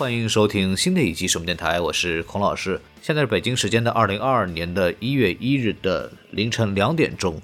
欢迎收听新的一期什么电台，我是孔老师。现在是北京时间的二零二二年的一月一日的凌晨两点钟，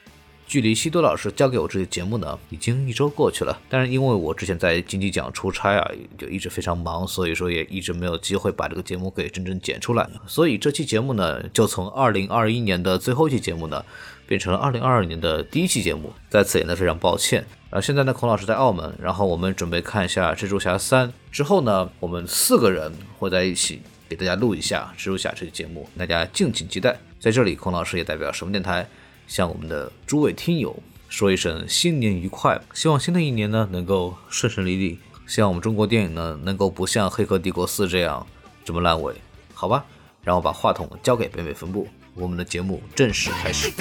距离西多老师交给我这个节目呢，已经一周过去了。但是因为我之前在金鸡奖出差啊，就一直非常忙，所以说也一直没有机会把这个节目给真正剪出来。所以这期节目呢，就从二零二一年的最后一期节目呢，变成了二零二二年的第一期节目。在此也呢非常抱歉。啊，现在呢，孔老师在澳门，然后我们准备看一下《蜘蛛侠三》之后呢，我们四个人会在一起给大家录一下《蜘蛛侠》这期节目，大家敬请期待。在这里，孔老师也代表什么电台向我们的诸位听友说一声新年愉快，希望新的一年呢能够顺顺利利，希望我们中国电影呢能够不像《黑客帝国四》这样这么烂尾，好吧？然后把话筒交给北美分部，我们的节目正式开始。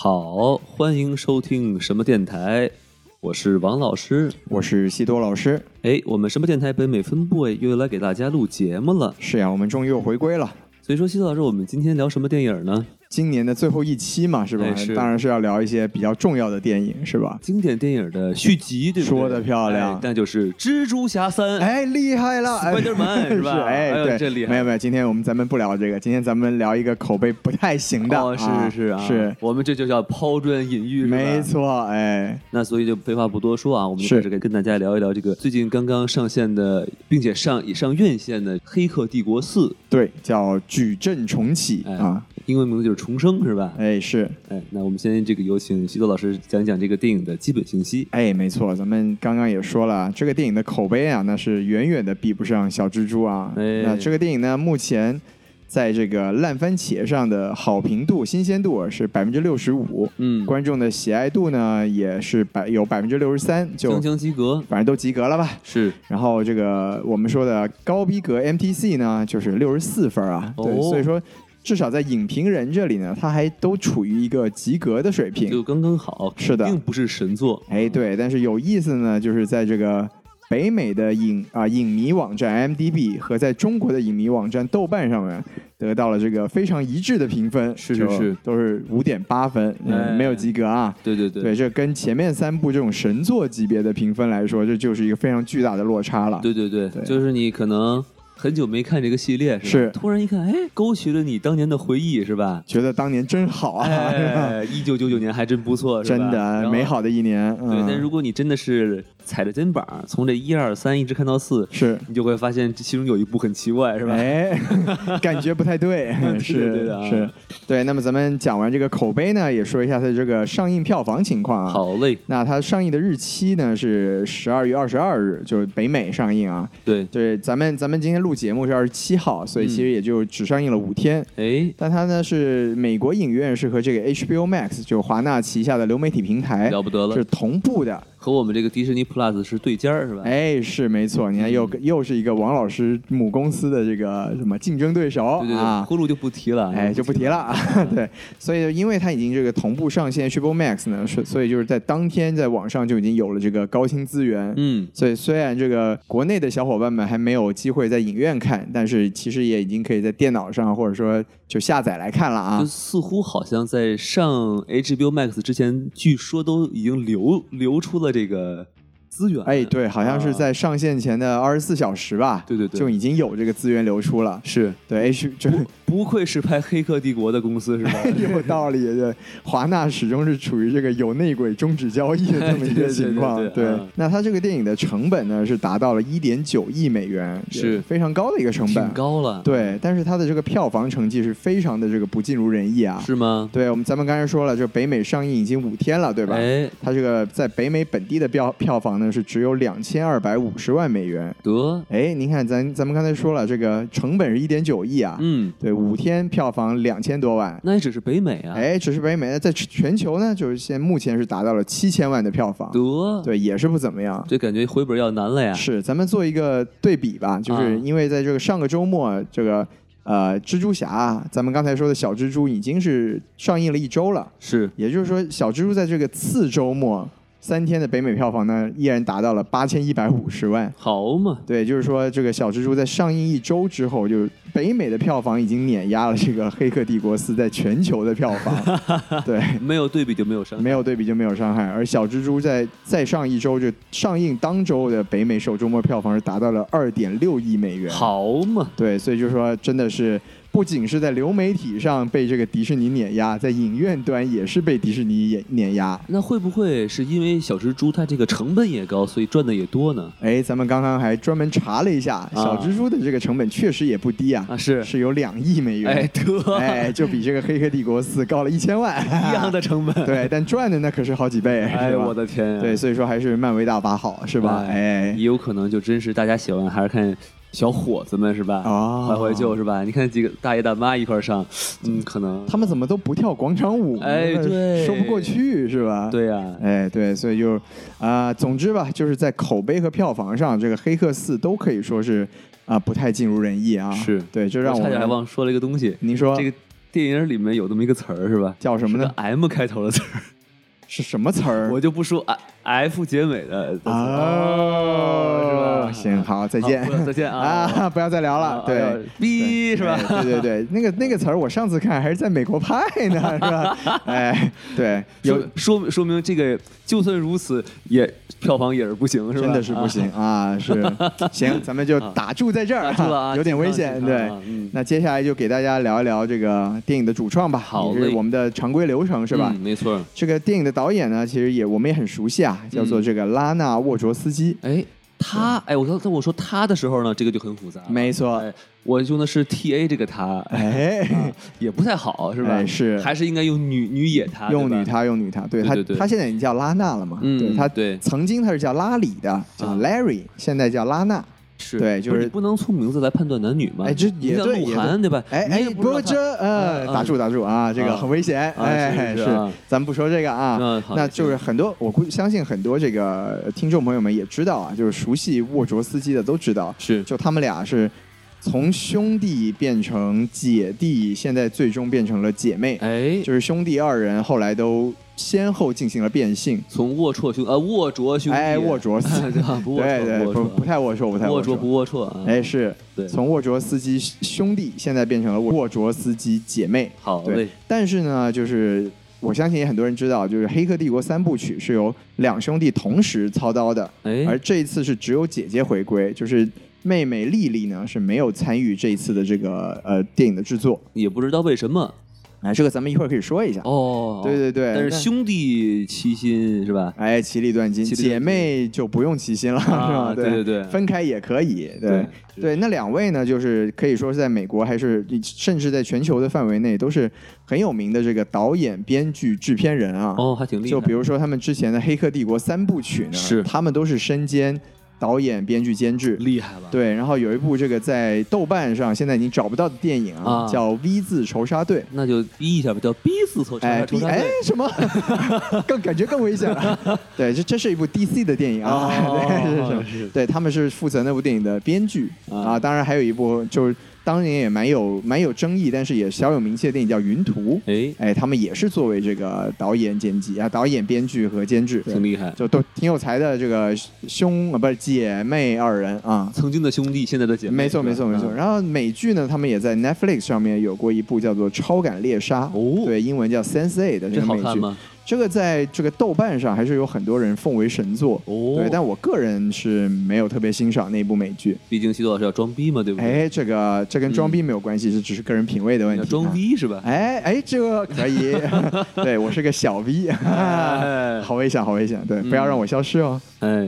好，欢迎收听什么电台，我是王老师，我是西多老师。哎，我们什么电台北美分部又来给大家录节目了。是呀，我们终于又回归了。所以说，西多老师，我们今天聊什么电影呢？今年的最后一期嘛，是吧？当然是要聊一些比较重要的电影，是吧？经典电影的续集，对不对？说的漂亮，那就是《蜘蛛侠三》。哎，厉害了，Spiderman 是吧？哎，对，这厉害。没有没有，今天我们咱们不聊这个，今天咱们聊一个口碑不太行的。哦，是是是啊，是我们这就叫抛砖引玉，没错。哎，那所以就废话不多说啊，我们就开始跟大家聊一聊这个最近刚刚上线的，并且上已上院线的《黑客帝国四》。对，叫矩阵重启啊。英文名字就是重生，是吧？哎，是，哎，那我们先这个有请西多老师讲讲这个电影的基本信息。哎，没错，咱们刚刚也说了，这个电影的口碑啊，那是远远的比不上小蜘蛛啊。那这个电影呢，目前在这个烂番茄上的好评度、新鲜度是百分之六十五，嗯，观众的喜爱度呢也是百有百分之六十三，就将将及格，反正都及格了吧？是。然后这个我们说的高逼格 MTC 呢，就是六十四分啊。对，所以说。至少在影评人这里呢，他还都处于一个及格的水平，就刚刚好。是的，并不是神作。哎，对，但是有意思呢，就是在这个北美的影啊影迷网站 MDB 和在中国的影迷网站豆瓣上面得到了这个非常一致的评分，是是是，都是五点八分，没有及格啊。对对对，对，这跟前面三部这种神作级别的评分来说，这就是一个非常巨大的落差了。对对对，就是你可能。很久没看这个系列，是突然一看，哎，勾起了你当年的回忆，是吧？觉得当年真好啊！一九九九年还真不错，真的美好的一年。对，但如果你真的是踩着肩膀从这一二三一直看到四，是你就会发现这其中有一部很奇怪，是吧？哎，感觉不太对，是是，对。那么咱们讲完这个口碑呢，也说一下它这个上映票房情况啊。好嘞。那它上映的日期呢是十二月二十二日，就是北美上映啊。对对，咱们咱们今天录。录节目是二十七号，所以其实也就只上映了五天。哎，但它呢是美国影院是和这个 HBO Max 就华纳旗下的流媒体平台了不得了，是同步的。和我们这个迪士尼 Plus 是对尖儿是吧？哎，是没错。你看，又又是一个王老师母公司的这个什么竞争对手对啊？呼噜就不提了，哎，就不提了。对，所以因为它已经这个同步上线 Triple Max 呢，是所以就是在当天在网上就已经有了这个高清资源。嗯，所以虽然这个国内的小伙伴们还没有机会在影院看，但是其实也已经可以在电脑上或者说就下载来看了啊。似乎好像在上 HBO Max 之前，据说都已经流流出了。这个。资源哎，对，好像是在上线前的二十四小时吧，对对对，就已经有这个资源流出了。是对，H 这不愧是拍《黑客帝国》的公司，是吧？有道理。对，华纳始终是处于这个有内鬼终止交易的这么一个情况。对，那它这个电影的成本呢，是达到了一点九亿美元，是非常高的一个成本，挺高了。对，但是它的这个票房成绩是非常的这个不尽如人意啊。是吗？对我们咱们刚才说了，就北美上映已经五天了，对吧？哎，它这个在北美本地的票票房呢是只有两。千二百五十万美元，得哎，您看咱咱们刚才说了，这个成本是一点九亿啊，嗯，对，五天票房两千多万，那也只是北美啊，哎，只是北美，在全球呢，就是现目前是达到了七千万的票房，得，对，也是不怎么样，这感觉回本要难了呀。是，咱们做一个对比吧，就是因为在这个上个周末，这个呃，蜘蛛侠，咱们刚才说的小蜘蛛已经是上映了一周了，是，也就是说，小蜘蛛在这个次周末。三天的北美票房呢，依然达到了八千一百五十万。好嘛，对，就是说这个小蜘蛛在上映一周之后，就北美的票房已经碾压了这个《黑客帝国四》在全球的票房。对，没有对比就没有伤，没有对比就没有伤害。而小蜘蛛在再上一周就上映当周的北美首周末票房是达到了二点六亿美元。好嘛，对，所以就是说真的是。不仅是在流媒体上被这个迪士尼碾压，在影院端也是被迪士尼碾碾压。那会不会是因为小蜘蛛它这个成本也高，所以赚的也多呢？哎，咱们刚刚还专门查了一下，小蜘蛛的这个成本确实也不低啊，啊是是有两亿美元，哎得，哎就比这个《黑客帝国四》高了一千万，一样的成本，对，但赚的那可是好几倍，哎我的天，对，所以说还是漫威大法好，是吧？哎，也有可能就真是大家喜欢还是看。小伙子们是吧？啊，怀怀旧是吧？你看几个大爷大妈一块上，嗯，可能他们怎么都不跳广场舞？哎，对，说不过去是吧？对呀，哎，对，所以就啊，总之吧，就是在口碑和票房上，这个《黑客四》都可以说是啊不太尽如人意啊。是对，就让我差点还忘说了一个东西。您说这个电影里面有这么一个词儿是吧？叫什么呢？M 开头的词儿。是什么词儿？我就不说 F 结尾的哦，是吧？行，好，再见，再见啊！啊，不要再聊了。对，B 是吧？对对对，那个 那个词儿，我上次看还是在美国拍呢，是吧？哎，对，有说说明这个，就算如此，也票房也是不行，是吧？真的是不行啊！是，行，咱们就打住在这儿，有点危险。对，那接下来就给大家聊一聊这个电影的主创吧，好，是我们的常规流程，是吧？没错，这个电影的。导演呢，其实也我们也很熟悉啊，叫做这个拉纳沃卓斯基。哎，他哎，我刚才我说他的时候呢，这个就很复杂。没错，我用的是 T A 这个他，哎，也不太好，是吧？是，还是应该用女女野他，用女他，用女他。对他，他现在已经叫拉娜了嘛？嗯对他，对，曾经他是叫拉里的，叫 Larry，现在叫拉娜。是对，就是不能从名字来判断男女嘛？哎，这也对，鹿晗对吧？哎哎，不这呃，打住打住啊，这个很危险。哎，是，咱们不说这个啊。那就是很多，我估相信很多这个听众朋友们也知道啊，就是熟悉沃卓斯基的都知道，是，就他们俩是从兄弟变成姐弟，现在最终变成了姐妹。哎，就是兄弟二人后来都。先后进行了变性，从龌龊兄呃龌龊兄弟，哎龌龊斯对对不不太龌龊不太龌龊。不龌龊哎是，从龌龊司机兄弟现在变成了龌龊司机姐妹，好对，但是呢，就是我相信也很多人知道，就是《黑客帝国》三部曲是由两兄弟同时操刀的，哎，而这一次是只有姐姐回归，就是妹妹丽丽呢是没有参与这一次的这个呃电影的制作，也不知道为什么。哎，这个咱们一会儿可以说一下哦。对对对，但是兄弟齐心是吧？哎，其利断金，姐妹就不用齐心了，是吧？对对对，分开也可以。对对，那两位呢，就是可以说是在美国，还是甚至在全球的范围内，都是很有名的这个导演、编剧、制片人啊。哦，还挺厉害。就比如说他们之前的《黑客帝国》三部曲呢，是他们都是身兼。导演、编剧、监制，厉害了。对，然后有一部这个在豆瓣上现在已经找不到的电影啊，叫《V 字仇杀队》，那就逼一下吧，叫 B 字仇杀队。哎，什么？更感觉更危险了。对，这这是一部 DC 的电影啊。对，是是。对他们是负责那部电影的编剧啊，当然还有一部就是。当年也蛮有蛮有争议，但是也小有名气的电影叫《云图》。哎哎，他们也是作为这个导演、剪辑啊，导演、编剧和监制，挺厉害，就都挺有才的。这个兄啊，不是姐妹二人啊，曾经的兄弟，现在的姐妹。没错，没错，没错。然后美剧呢，他们也在 Netflix 上面有过一部叫做《超感猎杀》，哦，对，英文叫 Sense8 的这个美剧。这个在这个豆瓣上还是有很多人奉为神作，哦对，但我个人是没有特别欣赏那部美剧。毕竟西多老师要装逼嘛，对不对？哎，这个这跟装逼没有关系，这只是个人品味的问题。装逼是吧？哎哎，这个可以，对我是个小 V，好危险，好危险，对，不要让我消失哦。哎，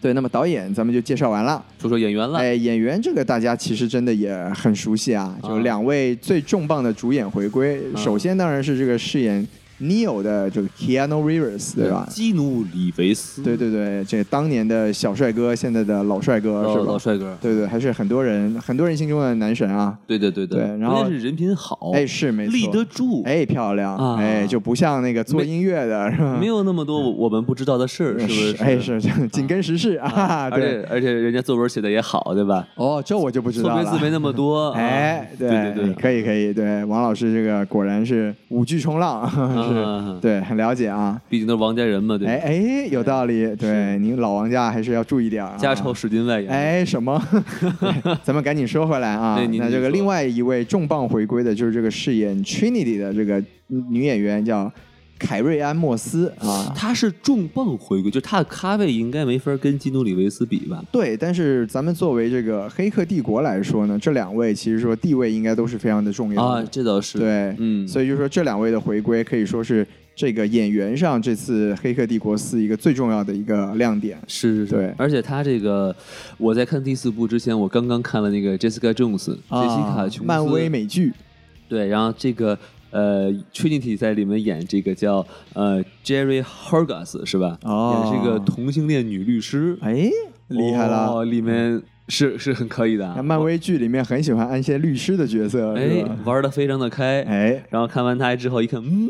对，那么导演咱们就介绍完了，说说演员了。哎，演员这个大家其实真的也很熟悉啊，就两位最重磅的主演回归，首先当然是这个饰演。Neo 的这个 Keanu Reeves 对吧？基努里维斯。对对对，这当年的小帅哥，现在的老帅哥是吧？老帅哥。对对，还是很多人很多人心中的男神啊。对对对对。然后是人品好。哎，是没错。立得住。哎，漂亮。哎，就不像那个做音乐的是吧？没有那么多我们不知道的事儿，是不是？哎，是紧跟时事啊。而且而且人家作文写的也好，对吧？哦，这我就不知道了。错别字没那么多。哎，对对对，可以可以。对，王老师这个果然是五句冲浪，是，对，很了解啊。毕竟都是王家人嘛，对。哎哎，有道理。对，您老王家还是要注意点啊。家丑使尽外扬。哎，什么？咱们赶紧说回来啊。那这个另外一位重磅回归的就是这个饰演 Trinity 的这个女演员叫。凯瑞安·莫斯啊，他是重磅回归，就他的咖位应该没法跟基努·里维斯比吧？对，但是咱们作为这个《黑客帝国》来说呢，这两位其实说地位应该都是非常的重要啊，这倒是。对，嗯，所以就说这两位的回归可以说是这个演员上这次《黑客帝国四》一个最重要的一个亮点。是是是，对，而且他这个我在看第四部之前，我刚刚看了那个 Jessica Jones，杰西卡·琼斯，漫威美剧，对，然后这个。呃，Trinity 在里面演这个叫呃 Jerry Hargas 是吧？哦，演是一个同性恋女律师。哎，厉害了！哦里面是是很可以的。漫威剧里面很喜欢安一些律师的角色，哎，玩的非常的开。哎，然后看完他之后一看，嗯，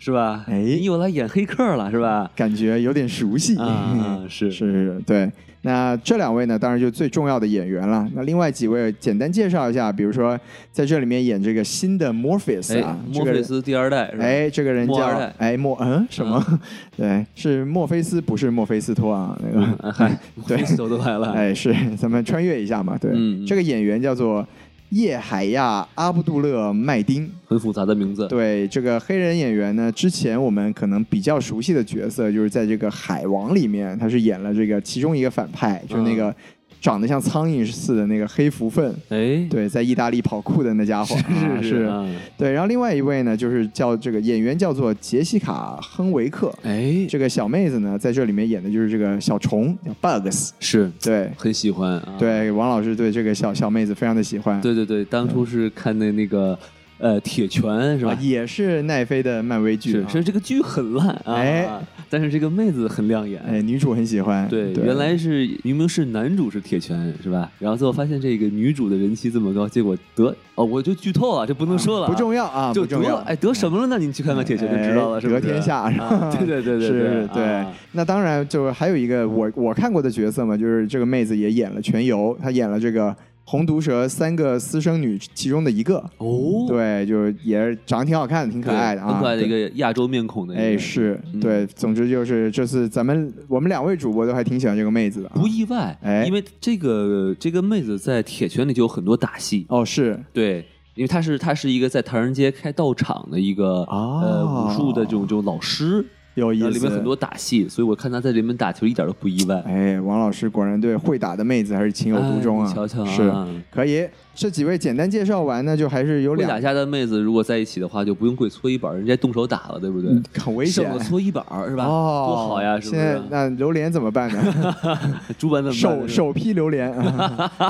是吧？哎，你又来演黑客了，是吧？感觉有点熟悉。啊，是 是，对。那这两位呢，当然就最重要的演员了。那另外几位简单介绍一下，比如说在这里面演这个新的 Morpheus 啊，墨菲斯第二代，哎，这个人叫哎莫嗯什么？对，是墨菲斯，不是墨菲斯托啊，那个嗨，对，手都来了，哎，是，咱们穿越一下嘛，对，这个演员叫做。叶海亚·阿卜杜勒·麦丁，很复杂的名字。对这个黑人演员呢，之前我们可能比较熟悉的角色，就是在这个《海王》里面，他是演了这个其中一个反派，就是那个。长得像苍蝇似的那个黑蝠粪，哎，对，在意大利跑酷的那家伙，是是，对。然后另外一位呢，就是叫这个演员叫做杰西卡·亨维克，哎，这个小妹子呢，在这里面演的就是这个小虫，叫 Bugs，是对，很喜欢，对，王老师对这个小小妹子非常的喜欢，对对对，当初是看的那个。呃，铁拳是吧？也是奈飞的漫威剧，是这个剧很烂啊，哎，但是这个妹子很亮眼，哎，女主很喜欢。对，原来是明明是男主是铁拳是吧？然后最后发现这个女主的人气这么高，结果得哦，我就剧透了，这不能说了，不重要啊，就得哎得什么了？呢你去看看铁拳就知道了，是得天下是吧？对对对对是，对。那当然，就是还有一个我我看过的角色嘛，就是这个妹子也演了全游，她演了这个。红毒蛇三个私生女其中的一个。哦，对，就是也是长得挺好看的，挺可爱的啊，很可爱的一个亚洲面孔的，哎，是对，总之就是这次咱们我们两位主播都还挺喜欢这个妹子的，不意外，哎，因为这个这个妹子在铁拳里就有很多打戏。哦，是。对，因为她是她是一个在唐人街开道场的一个呃武术的这种这种老师。有意思，里面很多打戏，所以我看他在里面打球一点都不意外。哎，王老师果然对会打的妹子还是情有独钟啊！瞧瞧，是可以。这几位简单介绍完呢，就还是有两打架的妹子，如果在一起的话，就不用跪搓衣板，人家动手打了，对不对？很危险，搓衣板是吧？哦，多好呀！现在那榴莲怎么办呢？猪板怎么手手批榴莲？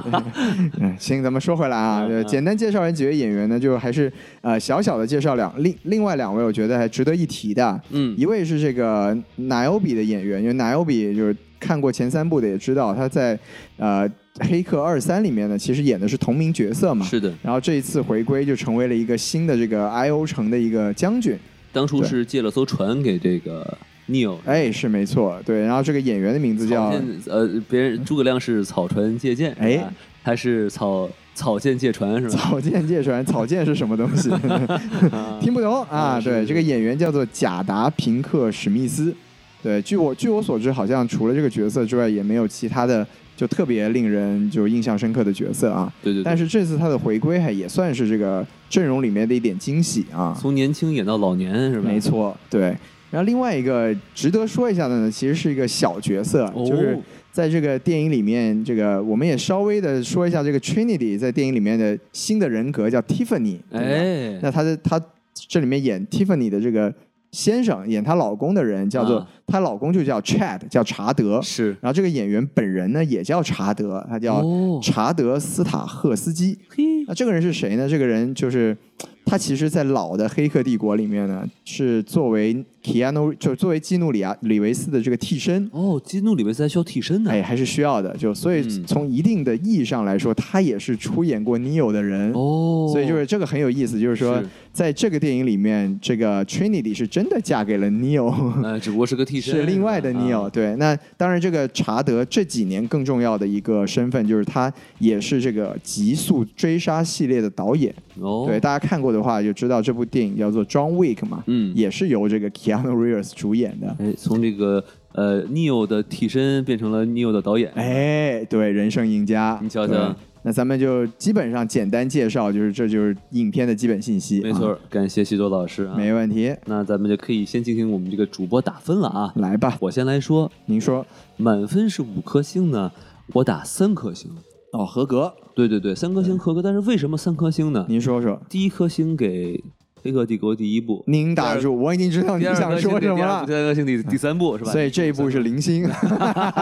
行，咱们说回来啊，简单介绍完几位演员呢，就还是呃小小的介绍两另另外两位，我觉得还值得一提的。嗯，一位是这个奶油比的演员，因为奶油比就是看过前三部的也知道他在呃。黑客二三里面呢，其实演的是同名角色嘛。是的。然后这一次回归，就成为了一个新的这个 I O 城的一个将军。当初是借了艘船给这个 Neil。哎，是没错，对。然后这个演员的名字叫呃，别人诸葛亮是草船借箭，哎，他是草草箭借船是吧？草箭借船，草箭是什么东西？听不懂啊？对，这个演员叫做贾达平克史密斯。对，据我据我所知，好像除了这个角色之外，也没有其他的。就特别令人就印象深刻的角色啊，对对。但是这次他的回归还也算是这个阵容里面的一点惊喜啊，从年轻演到老年是吧？没错，对。然后另外一个值得说一下的呢，其实是一个小角色，就是在这个电影里面，这个我们也稍微的说一下这个 Trinity 在电影里面的新的人格叫 Tiffany，哎，那他的他这里面演 Tiffany 的这个。先生演她老公的人叫做她老公就叫 Chad，叫查德。是，然后这个演员本人呢也叫查德，他叫查德斯塔赫斯基。那这个人是谁呢？这个人就是。他其实，在老的《黑客帝国》里面呢，是作为 Keanu，就作为基努里亚里维斯的这个替身。哦，基努里维斯还需要替身呢？哎，还是需要的。就所以从一定的意义上来说，他也是出演过 Neo 的人。哦，所以就是这个很有意思，就是说，在这个电影里面，这个 Trinity 是真的嫁给了 Neo，呃，只不过是个替身，是另外的 Neo。对，那当然，这个查德这几年更重要的一个身份，就是他也是这个《极速追杀》系列的导演。哦，对，大家看过的话就知道这部电影叫做《John Wick》嘛，嗯，也是由这个 Keanu Reeves 主演的。哎，从这个呃 Neo 的替身变成了 Neo 的导演。哎，对，人生赢家，你瞧瞧。那咱们就基本上简单介绍，就是这就是影片的基本信息。没错，感谢西多老师啊，没问题。那咱们就可以先进行我们这个主播打分了啊，来吧，我先来说，您说，满分是五颗星呢，我打三颗星。哦，合格。对对对，三颗星合格。但是为什么三颗星呢？您说说。第一颗星给《黑客帝国》第一部，您打住，我已经知道你想说什么了。第二颗星第第三部是吧？所以这一部是零星。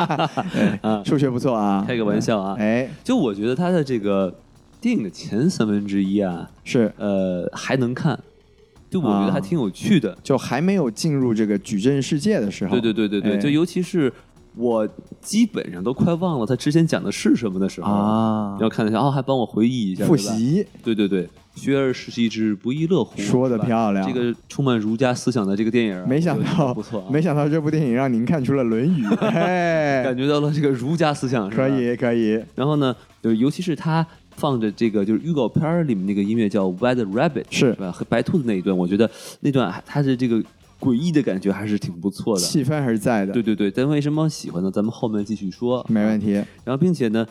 数学不错啊，开个玩笑啊。哎，就我觉得他的这个。电影的前三分之一啊，是呃还能看，就我觉得还挺有趣的，就还没有进入这个矩阵世界的时候，对对对对对，就尤其是我基本上都快忘了他之前讲的是什么的时候啊，要看一下哦，还帮我回忆一下复习，对对对，学而时习之，不亦乐乎，说的漂亮，这个充满儒家思想的这个电影，没想到不错，没想到这部电影让您看出了《论语》，感觉到了这个儒家思想，可以可以，然后呢，就尤其是他。放着这个就是预告片里面那个音乐叫《White Rabbit》，是。吧？和白兔子那一段，我觉得那段它的这个诡异的感觉还是挺不错的，气氛还是在的。对对对，但为什么喜欢呢？咱们后面继续说，没问题。然后，并且呢，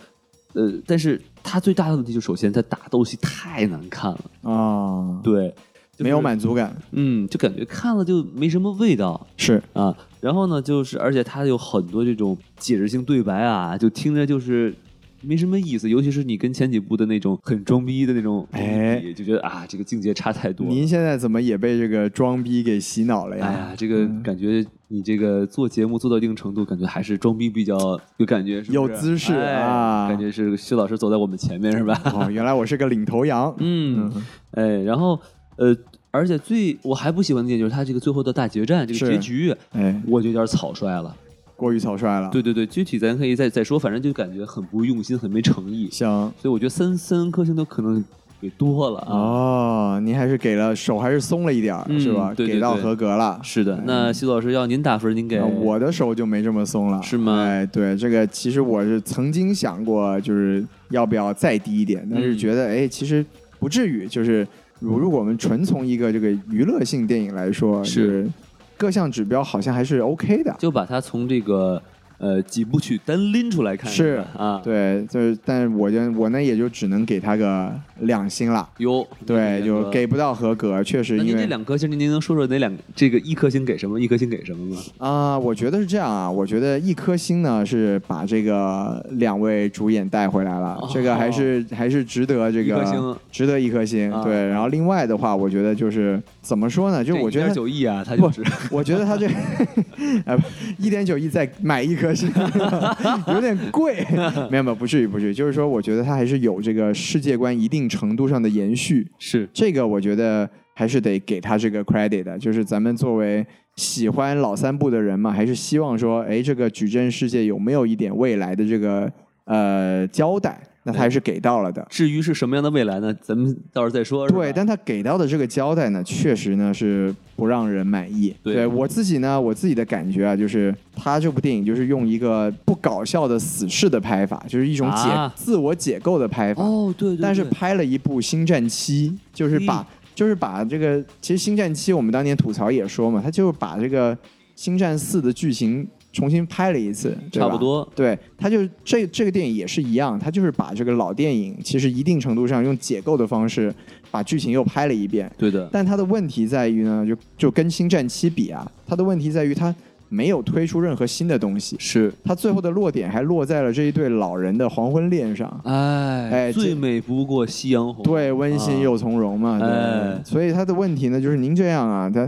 呃，但是它最大的问题就首先它打斗戏太难看了啊，对，没有满足感，嗯，就感觉看了就没什么味道，是啊。然后呢，就是而且它有很多这种解释性对白啊，就听着就是。没什么意思，尤其是你跟前几部的那种很装逼的那种，哎，就觉得啊，这个境界差太多。您现在怎么也被这个装逼给洗脑了呀？哎呀，这个感觉你这个做节目做到一定程度，感觉还是装逼比较有感觉，有姿势啊，感觉是徐老师走在我们前面是吧？哦，原来我是个领头羊。嗯，哎，然后呃，而且最我还不喜欢的点就是他这个最后的大决战这个结局，哎，我就有点草率了。过于草率了，对对对，具体咱可以再再说，反正就感觉很不用心，很没诚意。行，所以我觉得三三颗星都可能给多了啊哦。您还是给了手还是松了一点是吧？给到合格了。是的，那西老师要您打分，您给我的手就没这么松了，是吗？哎，对，这个其实我是曾经想过，就是要不要再低一点，但是觉得哎，其实不至于。就是如如果我们纯从一个这个娱乐性电影来说，是。各项指标好像还是 OK 的，就把它从这个呃几部曲单拎出来看是啊，对，就是，但是我就我呢也就只能给他个两星了。哟，对，就给不到合格，确实。因为这两颗星，您您能说说哪两这个一颗星给什么，一颗星给什么吗？啊，我觉得是这样啊，我觉得一颗星呢是把这个两位主演带回来了，这个还是还是值得这个值得一颗星。对，然后另外的话，我觉得就是。怎么说呢？就我觉得九亿啊，他就我觉得他这哎，一点九亿再买一颗星，有点贵。没有没有，不至于不至于。就是说，我觉得他还是有这个世界观一定程度上的延续。是这个，我觉得还是得给他这个 credit 的。就是咱们作为喜欢老三部的人嘛，还是希望说，哎，这个矩阵世界有没有一点未来的这个呃交代？那他还是给到了的。至于是什么样的未来呢？咱们到时候再说。对，但他给到的这个交代呢，确实呢是不让人满意。对我自己呢，我自己的感觉啊，就是他这部电影就是用一个不搞笑的死侍的拍法，就是一种解自我解构的拍法。哦，对。但是拍了一部《星战七》，就是把就是把这个，其实《星战七》我们当年吐槽也说嘛，他就是把这个《星战四》的剧情。重新拍了一次，差不多。对，他就这这个电影也是一样，他就是把这个老电影，其实一定程度上用解构的方式把剧情又拍了一遍。对的。但他的问题在于呢，就就跟《星战七》比啊，他的问题在于他没有推出任何新的东西。是。他最后的落点还落在了这一对老人的黄昏恋上。哎哎，最美不过夕阳红。对，温馨又从容嘛。对。所以他的问题呢，就是您这样啊，他。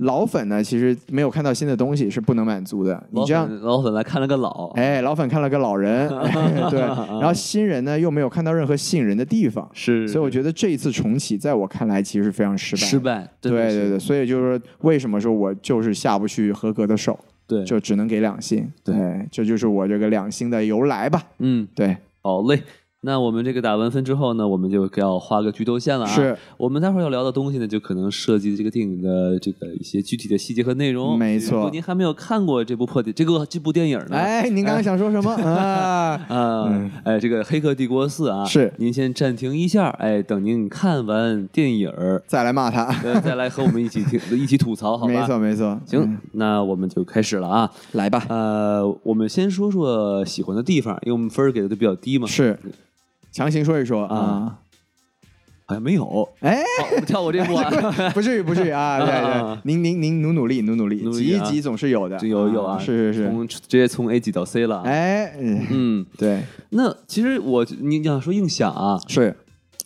老粉呢，其实没有看到新的东西是不能满足的。你这样，老粉来看了个老，哎，老粉看了个老人，对。然后新人呢，又没有看到任何吸引人的地方，是。所以我觉得这一次重启，在我看来其实是非常失败。失败，对对对。所以就是说，为什么说我就是下不去合格的手？对，就只能给两星。对，这就是我这个两星的由来吧。嗯，对。好嘞。那我们这个打完分之后呢，我们就要画个剧透线了啊。是我们待会儿要聊的东西呢，就可能涉及这个电影的这个一些具体的细节和内容。没错如果您还没有看过这部破电这个这部电影呢，哎，您刚刚想说什么 啊？啊，哎，这个《黑客帝国四》啊，是您先暂停一下，哎，等您看完电影儿，再来骂他。呃再来和我们一起听一起吐槽，好吧？没错，没错。行，嗯那我们就开始了啊。来吧。呃，我们先说说喜欢的地方，因为我们分儿给的都比较低嘛。是，强行说一说啊。好像没有。哎，跳，我这步啊。不至于，不至于啊！对对啊，您您您努努力，努努力，挤一挤总是有的。有有啊，是是是。从直接从 A 级到 C 了。哎，嗯嗯，对，那其实我你想说硬想啊，是。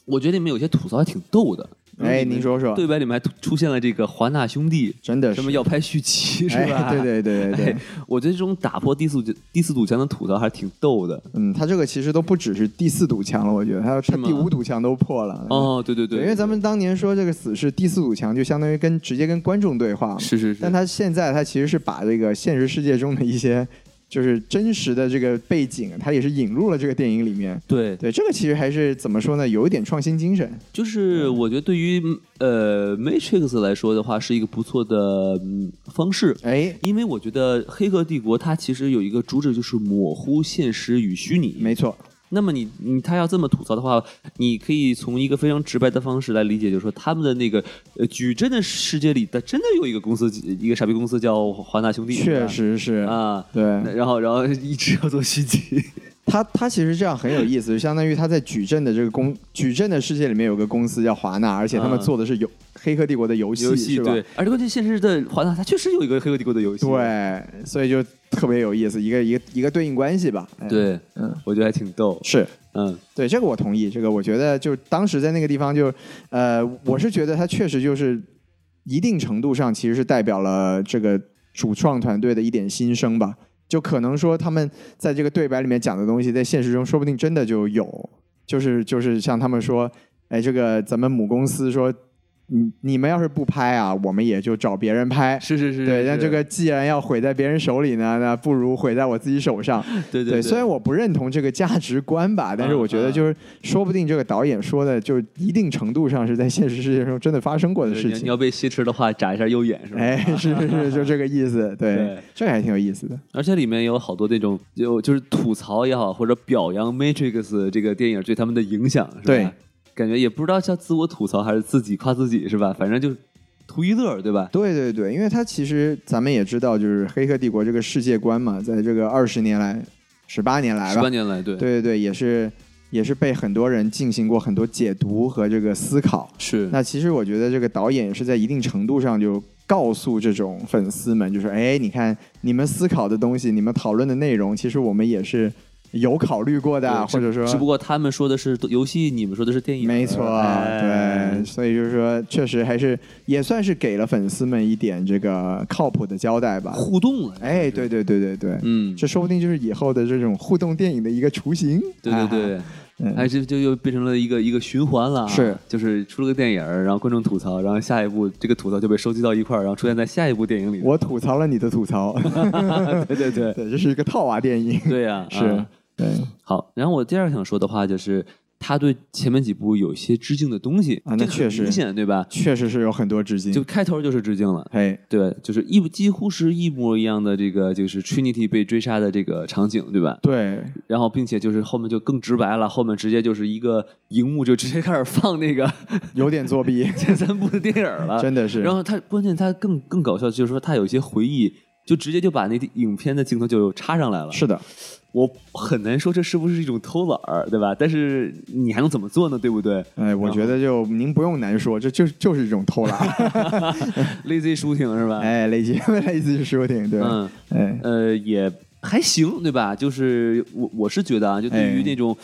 我觉得你们有些吐槽还挺逗的。哎，您说说。对白里面还出现了这个华纳兄弟，真的是什么要拍续集是吧？哎对对对对对 哎。我觉得这种打破第四第四堵墙的吐槽还是挺逗的。嗯，他这个其实都不只是第四堵墙了，我觉得他他吗第五堵墙都破了。哦，对对对，因为咱们当年说这个死是第四堵墙，就相当于跟直接跟观众对话嘛。是是是。但他现在他其实是把这个现实世界中的一些。就是真实的这个背景，它也是引入了这个电影里面。对对，这个其实还是怎么说呢？有一点创新精神。就是我觉得对于呃 Matrix 来说的话，是一个不错的嗯方式。哎，因为我觉得《黑客帝国》它其实有一个主旨，就是模糊现实与虚拟。没错。那么你你他要这么吐槽的话，你可以从一个非常直白的方式来理解，就是说他们的那个呃矩阵的世界里的真的有一个公司，一个傻逼公司叫华纳兄弟，确实是。啊，对，然后然后一直要做续集。他他其实这样很有意思，就相当于他在矩阵的这个公矩阵的世界里面有个公司叫华纳，而且他们做的是游《黑客帝国》的游戏，游戏对，而且关键现实的华纳它确实有一个《黑客帝国》的游戏，对，所以就特别有意思，一个一个一个对应关系吧。对，嗯，我觉得还挺逗，是，嗯，对，这个我同意，这个我觉得就当时在那个地方就，呃，我是觉得它确实就是一定程度上其实是代表了这个主创团队的一点心声吧。就可能说他们在这个对白里面讲的东西，在现实中说不定真的就有，就是就是像他们说，哎，这个咱们母公司说，你你们要是不拍啊，我们也就找别人拍。是是是，对，那这个既然要毁在别人手里呢，那不如毁在我自己手上。对对，虽然我不认同这个价值观吧，但是我觉得就是说不定这个导演说的，就一定程度上是在现实世界中真的发生过的事情。你要被挟持的话，眨一下右眼是吧？哎，是是是，就这个意思。对，这个还挺有意思的。而且里面有好多那种就就是吐槽也好，或者表扬《Matrix》这个电影对他们的影响，是吧？对。感觉也不知道叫自我吐槽还是自己夸自己是吧？反正就图一乐，对吧？对对对，因为它其实咱们也知道，就是《黑客帝国》这个世界观嘛，在这个二十年来、十八年来吧，十八年来，对对对对，也是也是被很多人进行过很多解读和这个思考。是。那其实我觉得这个导演是在一定程度上就告诉这种粉丝们，就是哎，你看你们思考的东西，你们讨论的内容，其实我们也是。有考虑过的，或者说，只不过他们说的是游戏，你们说的是电影，没错，对，所以就是说，确实还是也算是给了粉丝们一点这个靠谱的交代吧，互动了，哎，对对对对对，嗯，这说不定就是以后的这种互动电影的一个雏形，对对对。哎，这就又变成了一个一个循环了，是，就是出了个电影，然后观众吐槽，然后下一步这个吐槽就被收集到一块儿，然后出现在下一部电影里。我吐槽了你的吐槽，对 对对，对，这是一个套娃电影，对呀，是，对。好，然后我第二想说的话就是。他对前面几部有一些致敬的东西啊，那确实明显，对吧？确实是有很多致敬，就开头就是致敬了，哎，对，就是一几乎是一模一样的这个，就是 Trinity 被追杀的这个场景，对吧？对，然后并且就是后面就更直白了，后面直接就是一个荧幕就直接开始放那个 有点作弊 前三部的电影了，真的是。然后他关键他更更搞笑，就是说他有一些回忆，就直接就把那影片的镜头就插上来了，是的。我很难说这是不是一种偷懒儿，对吧？但是你还能怎么做呢？对不对？哎，我觉得就您不用难说，这就就是一种偷懒，lazy shooting 是吧？哎，lazy lazy shooting，对，嗯，哎，呃，也。还行，对吧？就是我我是觉得啊，就对于那种，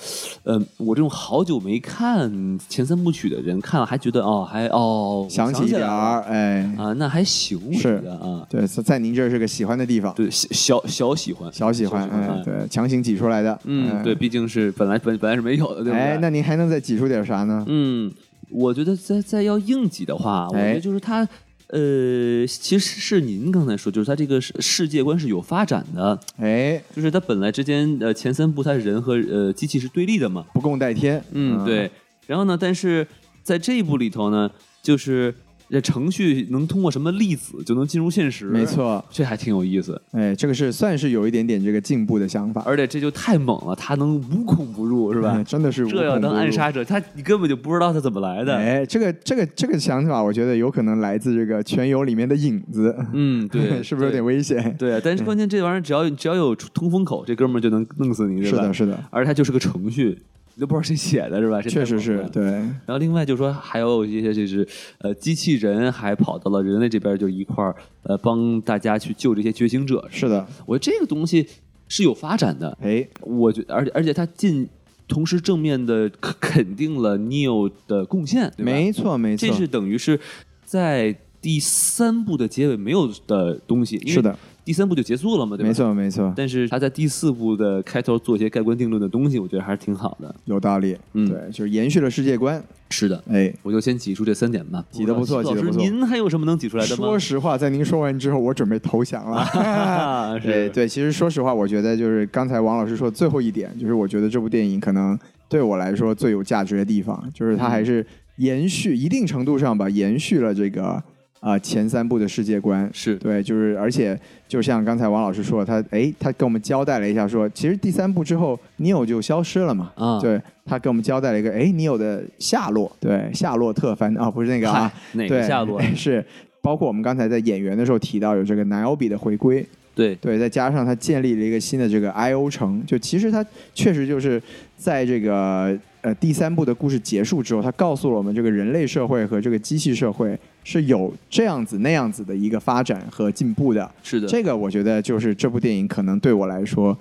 呃，我这种好久没看前三部曲的人，看了还觉得哦，还哦想起一点儿，哎啊，那还行，是的啊。对，在您这是个喜欢的地方，对，小小喜欢，小喜欢，嗯，对，强行挤出来的，嗯，对，毕竟是本来本本来是没有的，对不对？哎，那您还能再挤出点啥呢？嗯，我觉得再再要硬挤的话，我觉得就是他。呃，其实是您刚才说，就是它这个世世界观是有发展的，哎，就是它本来之间呃前三部它人和呃机器是对立的嘛，不共戴天，嗯，对。然后呢，但是在这一部里头呢，就是。这程序能通过什么粒子就能进入现实？没错，这还挺有意思。哎，这个是算是有一点点这个进步的想法，而且这就太猛了，他能无孔不入，是吧？真的是这要当暗杀者，他你根本就不知道他怎么来的。哎，这个这个这个想法，我觉得有可能来自这个全游里面的影子。嗯，对，是不是有点危险？对，但是关键这玩意儿只要只要有通风口，这哥们儿就能弄死你，是的，是的。而他就是个程序。都不知道谁写的，是吧？确实是对。然后另外就说还有一些就是呃，机器人还跑到了人类这边，就一块儿呃帮大家去救这些觉醒者。是的，我觉得这个东西是有发展的。哎，我觉而且而且他进同时正面的肯定了 Neo 的贡献，没错没错，这是等于是在第三部的结尾没有的东西。是的。第三部就结束了嘛？对吧？没错，没错。但是他在第四部的开头做一些盖棺定论的东西，我觉得还是挺好的。有道理，嗯，对，就是延续了世界观。是的，哎，我就先挤出这三点吧。挤得不错，挤得不错。您还有什么能挤出来的吗？说实话，在您说完之后，我准备投降了。对对，其实说实话，我觉得就是刚才王老师说的最后一点，就是我觉得这部电影可能对我来说最有价值的地方，就是它还是延续一定程度上吧，延续了这个。啊，前三部的世界观是对，就是而且就像刚才王老师说，他哎，他跟我们交代了一下，说其实第三部之后，尼欧就消失了嘛。啊，对他跟我们交代了一个，哎，尼欧的下落，对，夏洛特烦啊，不是那个啊，哪个夏洛？是包括我们刚才在演员的时候提到有这个南欧比的回归，对对，再加上他建立了一个新的这个 I O 城，就其实他确实就是在这个呃第三部的故事结束之后，他告诉了我们这个人类社会和这个机器社会。是有这样子那样子的一个发展和进步的，是的，这个我觉得就是这部电影可能对我来说，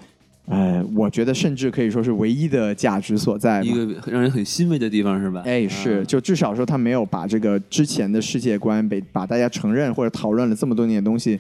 呃，我觉得甚至可以说是唯一的价值所在，一个让人很欣慰的地方是吧？哎，是，就至少说他没有把这个之前的世界观被把大家承认或者讨论了这么多年的东西。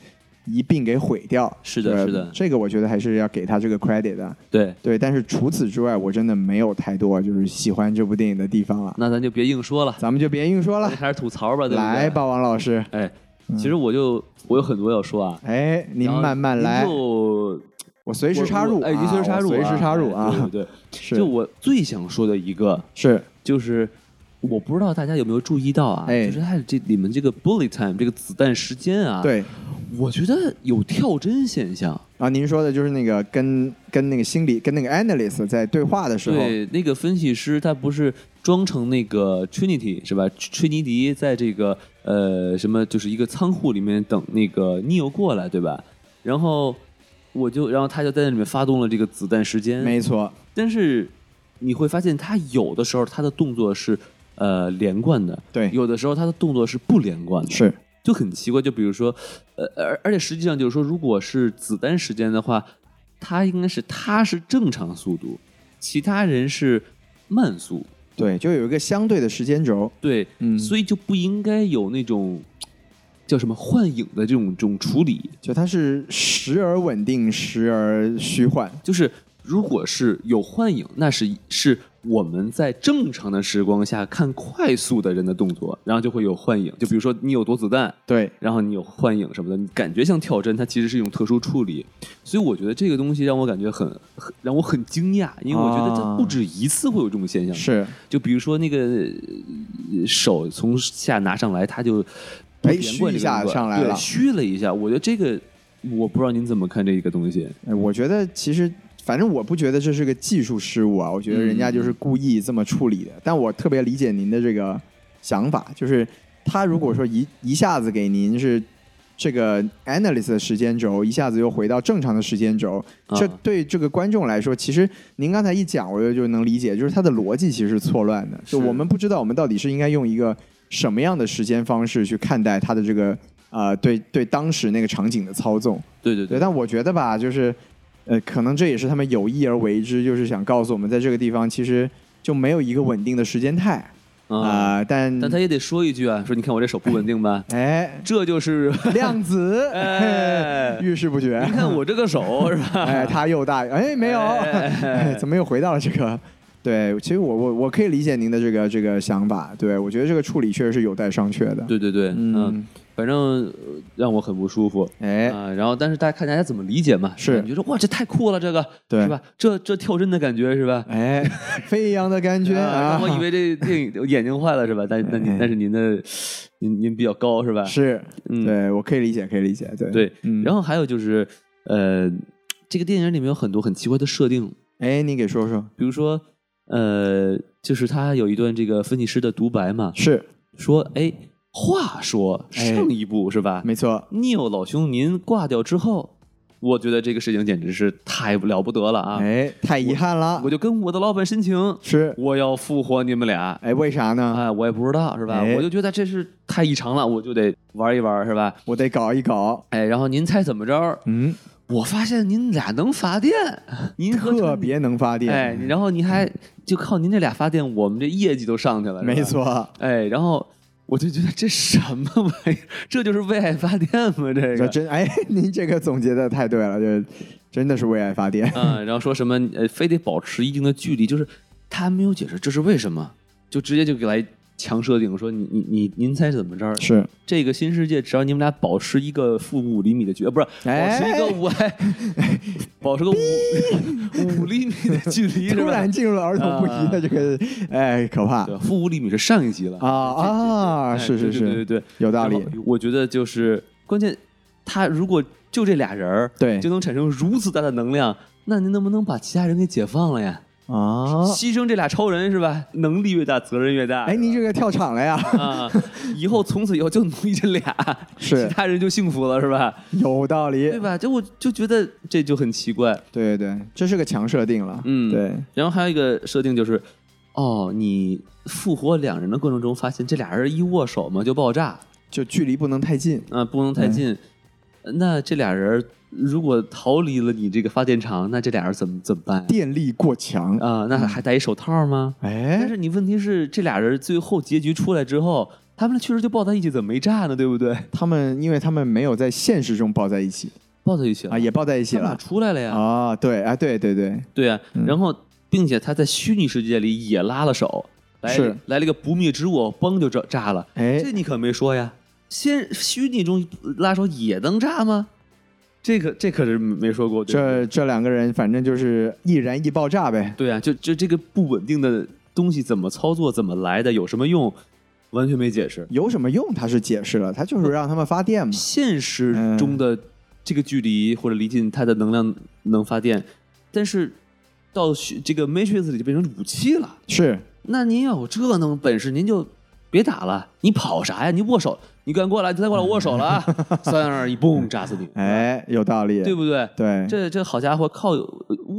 一并给毁掉，是的，是的，这个我觉得还是要给他这个 credit 的，对。对。但是除此之外，我真的没有太多就是喜欢这部电影的地方了。那咱就别硬说了，咱们就别硬说了，开始吐槽吧，来吧，王老师。哎，其实我就我有很多要说啊，哎，您慢慢来，就我随时插入，哎，您随时插入，随时插入啊，对对，是。就我最想说的一个是，就是我不知道大家有没有注意到啊，就是它这里面这个 bullet time 这个子弹时间啊，对。我觉得有跳帧现象啊！您说的就是那个跟跟那个心理跟那个 analyst 在对话的时候，对那个分析师他不是装成那个 Trinity 是吧？吹尼迪在这个呃什么就是一个仓库里面等那个 Neo 过来对吧？然后我就然后他就在那里面发动了这个子弹时间，没错。但是你会发现他有的时候他的动作是呃连贯的，对，有的时候他的动作是不连贯的，是。就很奇怪，就比如说，呃，而而且实际上就是说，如果是子弹时间的话，他应该是他是正常速度，其他人是慢速，对，就有一个相对的时间轴，对，嗯，所以就不应该有那种叫什么幻影的这种这种处理，就它是时而稳定，时而虚幻，就是如果是有幻影，那是是。我们在正常的时光下看快速的人的动作，然后就会有幻影。就比如说你有躲子弹，对，然后你有幻影什么的，你感觉像跳帧，它其实是一种特殊处理。所以我觉得这个东西让我感觉很很让我很惊讶，因为我觉得这不止一次会有这种现象。是，就比如说那个手从下拿上来，他就哎虚一下上来了，虚了一下。我觉得这个我不知道您怎么看这一个东西。哎，我觉得其实。反正我不觉得这是个技术失误啊，我觉得人家就是故意这么处理的。但我特别理解您的这个想法，就是他如果说一一下子给您是这个 analyst 的时间轴，一下子又回到正常的时间轴，这对这个观众来说，其实您刚才一讲，我就就能理解，就是他的逻辑其实是错乱的。就我们不知道我们到底是应该用一个什么样的时间方式去看待他的这个呃对对当时那个场景的操纵。对对对，但我觉得吧，就是。呃，可能这也是他们有意而为之，就是想告诉我们，在这个地方其实就没有一个稳定的时间态啊。但但他也得说一句啊，说你看我这手不稳定吧？哎，这就是量子，遇事不决。你看我这个手 是吧？哎，他又大，哎，没有，怎么又回到了这个对，其实我我我可以理解您的这个这个想法。对我觉得这个处理确实是有待商榷的。对对对，嗯，反正让我很不舒服。哎啊，然后但是大家看大家怎么理解嘛？是，你觉得哇，这太酷了，这个对是吧？这这跳帧的感觉是吧？哎，飞扬的感觉啊！我以为这电影眼睛坏了是吧？但那您但是您的您您比较高是吧？是，对我可以理解，可以理解。对对，然后还有就是呃，这个电影里面有很多很奇怪的设定。哎，你给说说，比如说。呃，就是他有一段这个分析师的独白嘛，是说，哎，话说上一部是吧？没错，Neil 老兄您挂掉之后，我觉得这个事情简直是太了不得了啊！哎，太遗憾了，我就跟我的老板申请，是我要复活你们俩。哎，为啥呢？哎，我也不知道是吧？我就觉得这是太异常了，我就得玩一玩是吧？我得搞一搞。哎，然后您猜怎么着？嗯。我发现您俩能发电，您特别能发电，哎，然后您还就靠您这俩发电，我们这业绩都上去了，没错，哎，然后我就觉得这什么玩意儿，这就是为爱发电吗？这个真哎，您这个总结的太对了，这真的是为爱发电。嗯，然后说什么呃，非得保持一定的距离，就是他没有解释这是为什么，就直接就给来。强设定说你你你您猜怎么着？是这个新世界，只要你们俩保持一个负五厘米的距，呃，不是保持一个五，保持个五 五厘米的距离，突然进入了儿童不宜的这个，哎，可怕！负五厘米是上一集了啊啊！是是是，对对对，有道理。我觉得就是关键，他如果就这俩人儿，对，就能产生如此大的能量，那您能不能把其他人给解放了呀？啊！牺牲这俩超人是吧？能力越大，责任越大。哎，您这个跳场了呀！啊，以后从此以后就努力这俩，是其他人就幸福了是吧？有道理，对吧？就我就觉得这就很奇怪。对对对，这是个强设定了。嗯，对。然后还有一个设定就是，哦，你复活两人的过程中，发现这俩人一握手嘛就爆炸，就距离不能太近啊，不能太近。那这俩人。如果逃离了你这个发电厂，那这俩人怎么怎么办？电力过强啊，那还戴一手套吗？哎，但是你问题是，这俩人最后结局出来之后，他们确实就抱在一起，怎么没炸呢？对不对？他们因为他们没有在现实中抱在一起，抱在一起了啊，也抱在一起了，出来了呀？啊，对啊，对对对对啊，然后并且他在虚拟世界里也拉了手，是来了一个不灭之物，嘣就炸炸了。哎，这你可没说呀，先虚拟中拉手也能炸吗？这可这可是没说过。这这两个人反正就是易燃易爆炸呗。对啊，就就这个不稳定的东西怎么操作，怎么来的，有什么用，完全没解释。有什么用？他是解释了，他就是让他们发电嘛。现实中的这个距离或者离近，它的能量能发电，但是到这个 Matrix 里就变成武器了。是，那您要有这能本事，您就别打了，你跑啥呀？你握手。你敢过来，你再过来握手了啊！三二一，嘣，炸死你！哎，有道理，对不对？对，这这好家伙，靠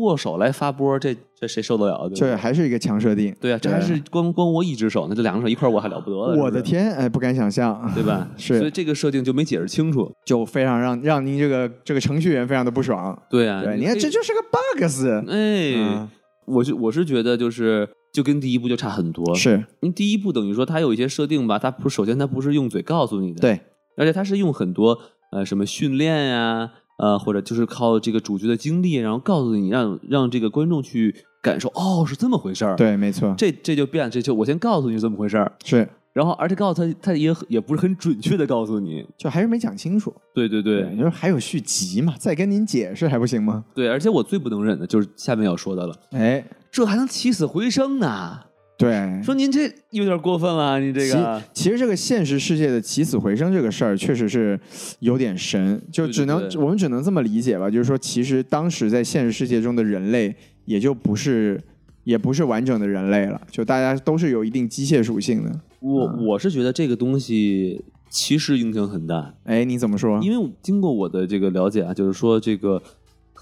握手来发波，这这谁受得了？这还是一个强设定。对啊，这还是光光握一只手呢，这两个手一块握还了不得了？我的天，哎，不敢想象，对吧？是，所以这个设定就没解释清楚，就非常让让您这个这个程序员非常的不爽。对啊，你看这就是个 bug 哎，我是我是觉得就是。就跟第一部就差很多，是，因为第一部等于说它有一些设定吧，它不首先它不是用嘴告诉你的，对，而且它是用很多呃什么训练呀，呃或者就是靠这个主角的经历，然后告诉你，让让这个观众去感受，哦是这么回事儿，对，没错，这这就变，这就我先告诉你怎么回事儿，是，然后而且告诉他，他也也不是很准确的告诉你，就还是没讲清楚，对对对，你说还有续集嘛，再跟您解释还不行吗？对，而且我最不能忍的就是下面要说的了，哎，这还能起死回生呢？对，说您这有点过分了，你这个。其实这个现实世界的起死回生这个事儿，确实是有点神，就只能我们只能这么理解吧。就是说，其实当时在现实世界中的人类，也就不是也不是完整的人类了，就大家都是有一定机械属性的。我我是觉得这个东西其实影响很大。哎，你怎么说？因为经过我的这个了解啊，就是说这个。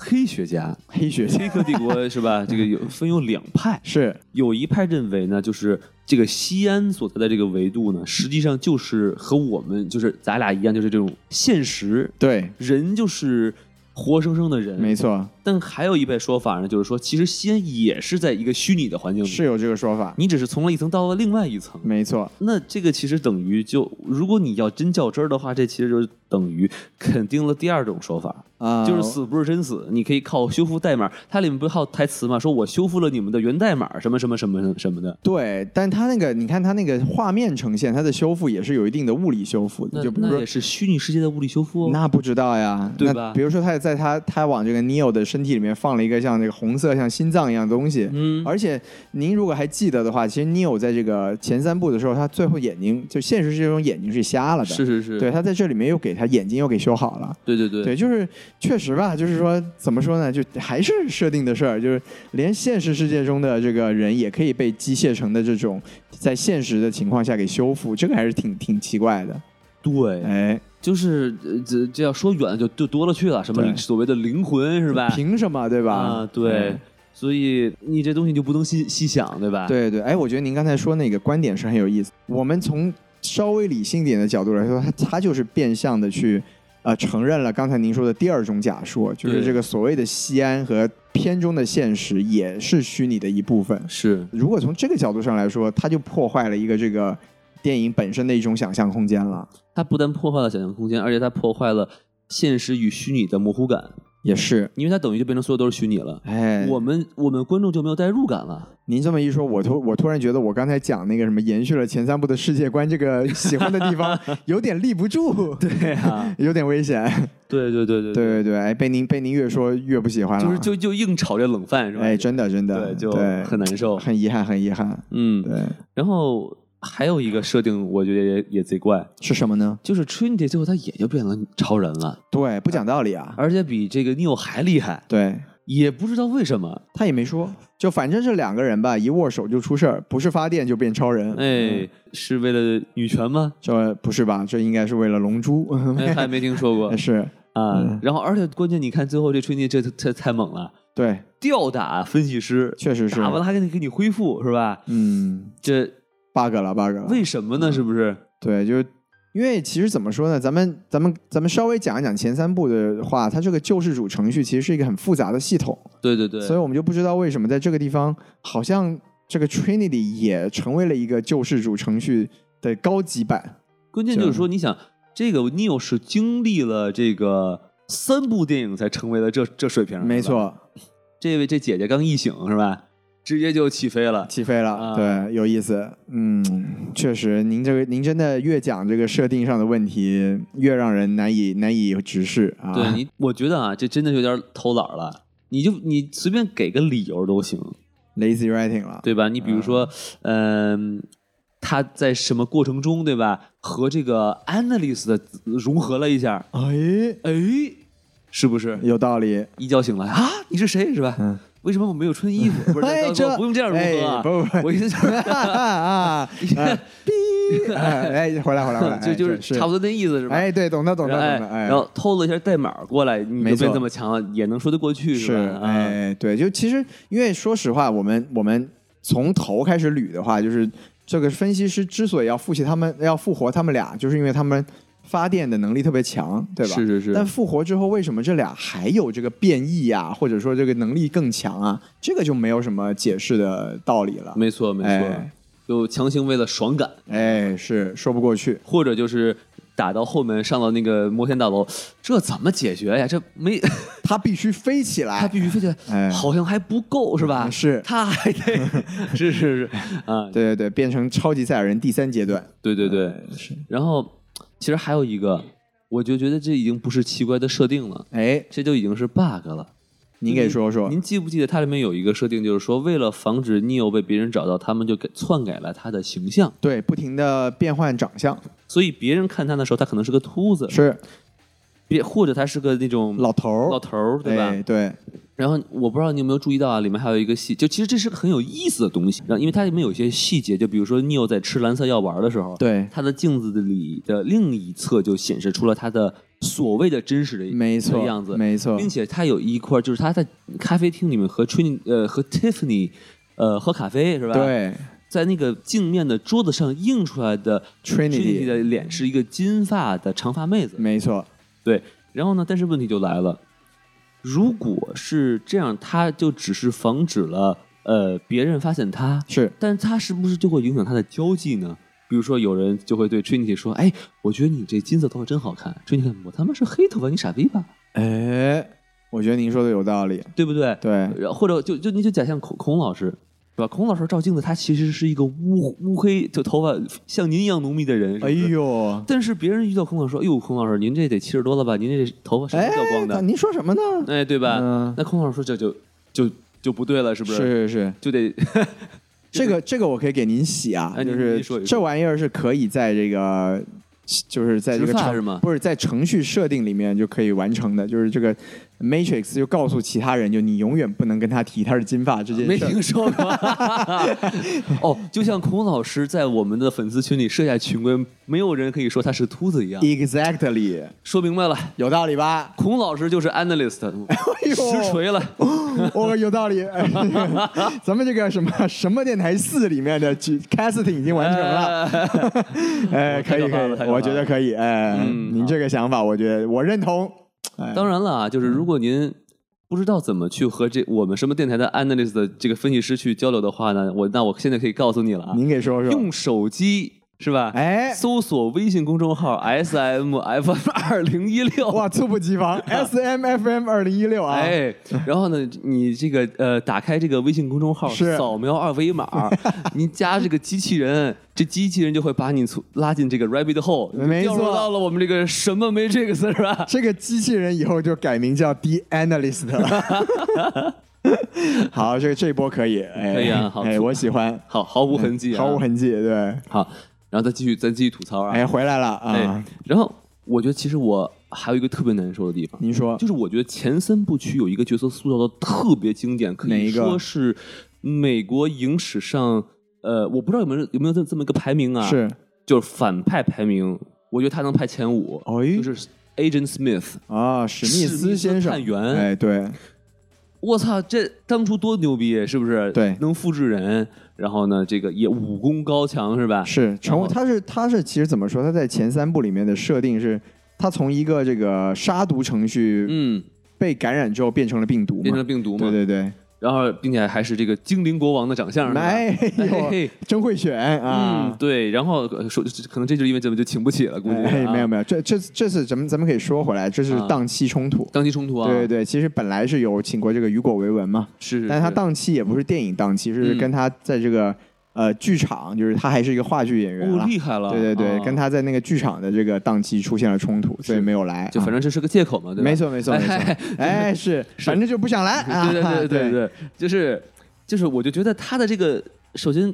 黑学家，黑学黑客帝国是吧？这个有分有两派，是。有一派认为呢，就是这个西安所在的这个维度呢，实际上就是和我们就是咱俩一样，就是这种现实，对，人就是活生生的人，没错。但还有一派说法呢，就是说，其实西安也是在一个虚拟的环境里，是有这个说法。你只是从了一层到了另外一层。没错。那这个其实等于就，如果你要真较真儿的话，这其实就是等于肯定了第二种说法。啊，就是死不是真死，你可以靠修复代码。它里面不是还有台词吗？说我修复了你们的源代码，什么什么什么什么的。对，但它那个，你看它那个画面呈现，它的修复也是有一定的物理修复的。就比如说，也是虚拟世界的物理修复。那不知道呀，对吧？比如说，他在他他往这个 Neo 的身体里面放了一个像那个红色像心脏一样的东西。嗯。而且您如果还记得的话，其实 Neo 在这个前三部的时候，他最后眼睛就现实世界中眼睛是瞎了的。是是是。对他在这里面又给他眼睛又给修好了。对对对。对，就是确实吧，就是。就是说，怎么说呢？就还是设定的事儿，就是连现实世界中的这个人也可以被机械成的这种，在现实的情况下给修复，这个还是挺挺奇怪的。对，哎，就是这这要说远就就多了去了，什么所谓的灵魂是吧？凭什么对吧？啊，对，所以你这东西就不能细细想对吧？对对，哎，我觉得您刚才说那个观点是很有意思。我们从稍微理性点的角度来说，他他就是变相的去。呃，承认了刚才您说的第二种假说，就是这个所谓的西安和片中的现实也是虚拟的一部分。是，如果从这个角度上来说，它就破坏了一个这个电影本身的一种想象空间了。它不但破坏了想象空间，而且它破坏了现实与虚拟的模糊感。也是，因为它等于就变成所有都是虚拟了，哎，我们我们观众就没有代入感了。您这么一说，我突我突然觉得我刚才讲那个什么延续了前三部的世界观，这个喜欢的地方 有点立不住，对啊，有点危险。对对对对对对对，哎，被您被您越说越不喜欢了，就是就就硬炒这冷饭是吧？哎，真的真的，对，就很难受，很遗憾，很遗憾。嗯，对，然后。还有一个设定，我觉得也也贼怪，是什么呢？就是 Trinity 最后他也就变成超人了，对，不讲道理啊，而且比这个 Neo 还厉害，对，也不知道为什么，他也没说，就反正这两个人吧，一握手就出事儿，不是发电就变超人，哎，是为了女权吗？这不是吧？这应该是为了龙珠，还没听说过，是。啊，然后而且关键你看最后这 Trinity 这这太猛了，对，吊打分析师，确实是，打完了还给你给你恢复是吧？嗯，这。Bug 了，bug 了。为什么呢？是不是？对，就是因为其实怎么说呢？咱们咱们咱们稍微讲一讲前三部的话，它这个救世主程序其实是一个很复杂的系统。对对对。所以我们就不知道为什么在这个地方，好像这个 Trinity 也成为了一个救世主程序的高级版。关键就是说，你想，这个 Neo 是经历了这个三部电影才成为了这这水平。没错。这位这姐姐刚一醒是吧？直接就起飞了，起飞了，对，有意思，嗯，确实，您这个您真的越讲这个设定上的问题，越让人难以难以直视啊。对你，我觉得啊，这真的有点偷懒了。你就你随便给个理由都行，lazy writing 了，对吧？你比如说，嗯，他在什么过程中，对吧？和这个 analyst 的融合了一下，哎哎，是不是有道理？一觉醒来啊，你是谁？是吧？嗯。为什么我没有穿衣服？不是，这不用这样如何啊！不不，我意思就是啊，逼，哎，回来回来回来，就就是差不多那意思是吧？哎，对，懂的懂的懂得。然后偷了一下代码过来，没变这么强，也能说得过去是吧？哎，对，就其实因为说实话，我们我们从头开始捋的话，就是这个分析师之所以要复习他们，要复活他们俩，就是因为他们。发电的能力特别强，对吧？是是是。但复活之后，为什么这俩还有这个变异啊？或者说这个能力更强啊？这个就没有什么解释的道理了。没错没错，就强行为了爽感，哎，是说不过去。或者就是打到后门上到那个摩天大楼，这怎么解决呀？这没，他必须飞起来，他必须飞起来，哎，好像还不够是吧？是，他还得，是是是，啊，对对对，变成超级赛亚人第三阶段，对对对，是，然后。其实还有一个，我就觉得这已经不是奇怪的设定了，哎，这就已经是 bug 了。您给说说，您记不记得它里面有一个设定，就是说为了防止 Neo 被别人找到，他们就给篡改了他的形象，对，不停的变换长相，所以别人看他的时候，他可能是个秃子，是，别或者他是个那种老头儿，老头儿，对吧？对。然后我不知道你有没有注意到啊，里面还有一个细，就其实这是个很有意思的东西。然后因为它里面有一些细节，就比如说 Neo 在吃蓝色药丸的时候，对，他的镜子里的另一侧就显示出了他的所谓的真实的没错样子，没错，并且他有一块就是他在咖啡厅里面和 Trin 呃和 Tiffany 呃喝咖啡是吧？对，在那个镜面的桌子上映出来的 Trinity 的脸是一个金发的长发妹子，没错，对。然后呢，但是问题就来了。如果是这样，他就只是防止了呃别人发现他是，但他是不是就会影响他的交际呢？比如说有人就会对 Trinity 说：“哎，我觉得你这金色头发真好看。”Trinity，我他妈是黑头发，你傻逼吧？哎，我觉得您说的有道理，对不对？对，或者就就你就假象孔孔老师，是吧？孔老师照镜子，他其实是一个乌乌黑，就头发像您一样浓密的人。哎呦！但是别人遇到孔老师说：“哎呦，孔老师，您这得七十多了吧？您这头发是比较光的。”您说什么呢？哎，对吧？那孔老师说这就就就不对了，是不是？是是是，就得。这个这个我可以给您洗啊，就是这玩意儿是可以在这个，就是在这个程不是在程序设定里面就可以完成的，就是这个。Matrix 就告诉其他人，就你永远不能跟他提他是金发这件事。没听说过。哦，就像孔老师在我们的粉丝群里设下群规，没有人可以说他是秃子一样。Exactly，说明白了，有道理吧？孔老师就是 analyst，实锤了。哦，有道理。咱们这个什么什么电台四里面的 casting 已经完成了。哎，可以可以，我觉得可以。哎，您这个想法，我觉得我认同。当然了啊，就是如果您不知道怎么去和这我们什么电台的 analyst 的这个分析师去交流的话呢，我那我现在可以告诉你了啊，您给说说，用手机。是吧？哎，搜索微信公众号 S M F M 二零一六，哇，猝不及防，S M F M 二零一六啊！哎，然后呢，你这个呃，打开这个微信公众号，扫描二维码，您加这个机器人，这机器人就会把你从拉进这个 Rabbit Hole，没错，到了我们这个什么 Matrix 是吧？这个机器人以后就改名叫 The Analyst 了。好，这个这一波可以，可以啊，好，哎，我喜欢，好，毫无痕迹，毫无痕迹，对，好。然后再继续，再继续吐槽啊！哎，回来了啊！然后我觉得其实我还有一个特别难受的地方，您说，就是我觉得前三部曲有一个角色塑造的特别经典，可以说是美国影史上，呃，我不知道有没有有没有这这么一个排名啊？是，就是反派排名，我觉得他能排前五，就是 Agent Smith 啊，史密斯先生探员，哎，对。我操，这当初多牛逼，是不是？对，能复制人，然后呢，这个也武功高强，是吧？是，成为他是他是其实怎么说？他在前三部里面的设定是，他从一个这个杀毒程序，嗯，被感染之后变成了病毒，变成了病毒嘛？对对对。然后，并且还是这个精灵国王的长相，哎呦，真会选啊！对，然后说，可能这就是因为咱们就请不起了，估计。没有没有，这这这次咱们咱们可以说回来，这是档期冲突，档期冲突啊！对对对，其实本来是有请过这个雨果维文嘛，是，但他档期也不是电影档期，是跟他在这个。呃，剧场就是他还是一个话剧演员了，厉害了。对对对，跟他在那个剧场的这个档期出现了冲突，所以没有来。就反正这是个借口嘛，对吧？没错没错没错。哎，是，反正就不想来。对对对对对，就是就是，我就觉得他的这个，首先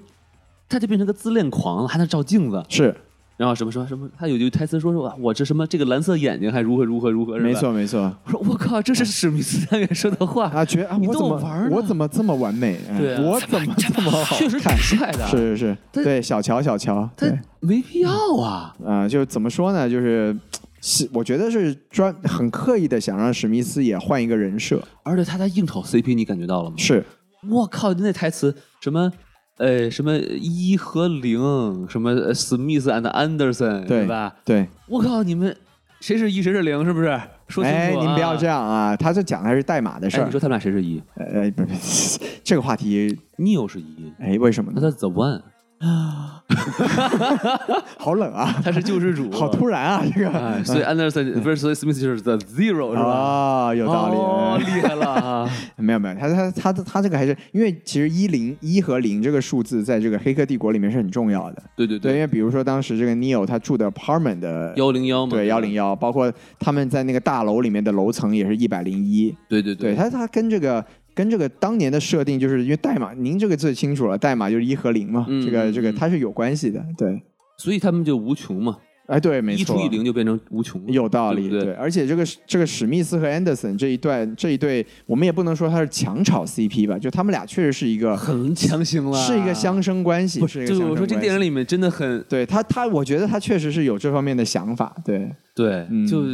他就变成个自恋狂了，还能照镜子。是。然后什么什么什么，他有句台词说说我这什么这个蓝色眼睛还如何如何如何，没错没错。我说我靠，这是史密斯导演说的话啊！觉啊，我怎么玩我怎么这么完美？对，我怎么这么好？确实挺帅的。是是是，对小乔小乔，他没必要啊啊！就怎么说呢？就是是我觉得是专很刻意的想让史密斯也换一个人设，而且他在硬炒 CP，你感觉到了吗？是，我靠，那台词什么？呃，什么一和零，什么 Smith and Anderson，对吧？对，我靠，你们谁是一，谁是零，是不是？说清楚哎，您不要这样啊！他这讲的是代码的事儿。你说他们俩谁是一？呃，不是，这个话题，Neo 是一。哎，为什么呢？那他 The One。啊，好冷啊！他是救世主，好突然啊！这个，所以 Anderson 不是，所以 Smith 就是 The Zero 是吧？啊，有道理，哦，厉害了！没有没有，他他他他这个还是因为其实一零一和零这个数字在这个黑客帝国里面是很重要的。对对对，因为比如说当时这个 Neo 他住的 apartment 的幺零幺嘛，对幺零幺，包括他们在那个大楼里面的楼层也是一百零一。对对对，他他跟这个。跟这个当年的设定，就是因为代码，您这个最清楚了，代码就是一和零嘛，这个这个它是有关系的，对，所以他们就无穷嘛，哎，对，没错，一除以零就变成无穷，有道理，对，而且这个这个史密斯和安德森这一段这一对，我们也不能说他是强炒 CP 吧，就他们俩确实是一个很强行了，是一个相生关系，不是一个我说这电影里面真的很，对他他，我觉得他确实是有这方面的想法，对。对，就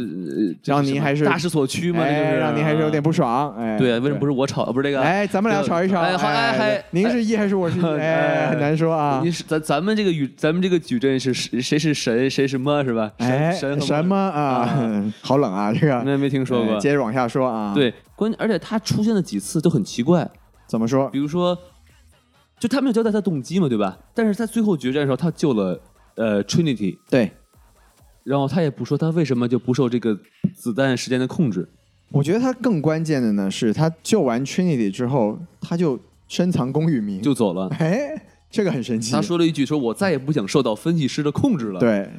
让您还是大势所趋嘛，就是让您还是有点不爽。哎，对，为什么不是我吵，不是这个？哎，咱们俩吵一吵。哎，好，哎，还您是一还是我是一？哎，很难说啊。你是咱咱们这个矩，咱们这个矩阵是谁是神，谁什么，是吧？哎，神什么啊？好冷啊，这个。那没听说过。接着往下说啊。对，关键而且他出现了几次都很奇怪。怎么说？比如说，就他没有交代他动机嘛，对吧？但是在最后决战的时候，他救了呃 Trinity。对。然后他也不说他为什么就不受这个子弹时间的控制。我觉得他更关键的呢，是他救完 Trinity 之后，他就深藏功与名就走了。哎，这个很神奇。他说了一句：“说我再也不想受到分析师的控制了。”对。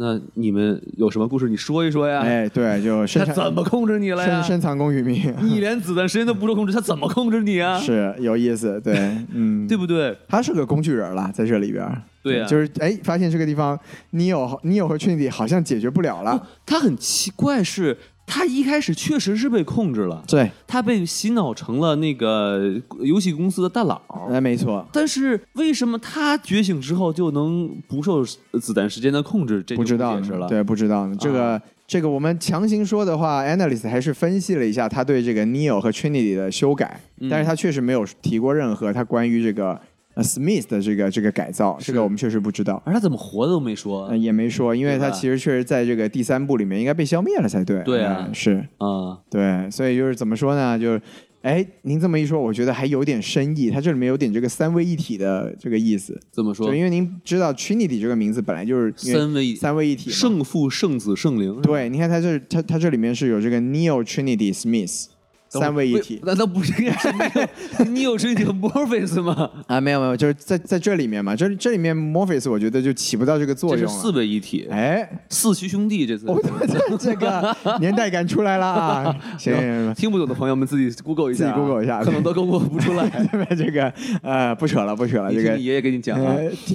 那你们有什么故事？你说一说呀。哎，对，就他怎么控制你了呀？深藏功与名。你连子弹时间都不受控制，他怎么控制你啊？是有意思，对，嗯，对不对？他是个工具人了，在这里边。对啊，就是哎，发现这个地方，你有你有和 Trinity 好像解决不了了。他很奇怪，是他一开始确实是被控制了，对，他被洗脑成了那个游戏公司的大佬。哎，没错。但是为什么他觉醒之后就能不受子弹时间的控制？这不知道了。对，不知道呢。这个这个，我们强行说的话，Analyst 还是分析了一下他对这个 Neo 和 Trinity 的修改，但是他确实没有提过任何他关于这个。Smith 的这个这个改造，这个我们确实不知道。而他怎么活的都没说，也没说，因为他其实确实在这个第三部里面应该被消灭了才对。对啊，是啊，对，所以就是怎么说呢？就是哎，您这么一说，我觉得还有点深意。它这里面有点这个三位一体的这个意思。怎么说？就因为您知道 Trinity 这个名字本来就是三位三位一体，圣父、圣子、圣灵。对，你看它这它它这里面是有这个 Neo Trinity Smith。三位一体，难道不是应该是那个你有这个 Morpheus 吗？啊，没有没有，就是在在这里面嘛，这这里面 Morpheus 我觉得就起不到这个作用了。四位一体，哎，四驱兄弟这次，我这这个 年代感出来了啊！行，听不懂的朋友们自己 Google 一下自己，Google 一下，可能都 Google 不出来。这个呃，不扯了，不扯了。这个爷爷给你讲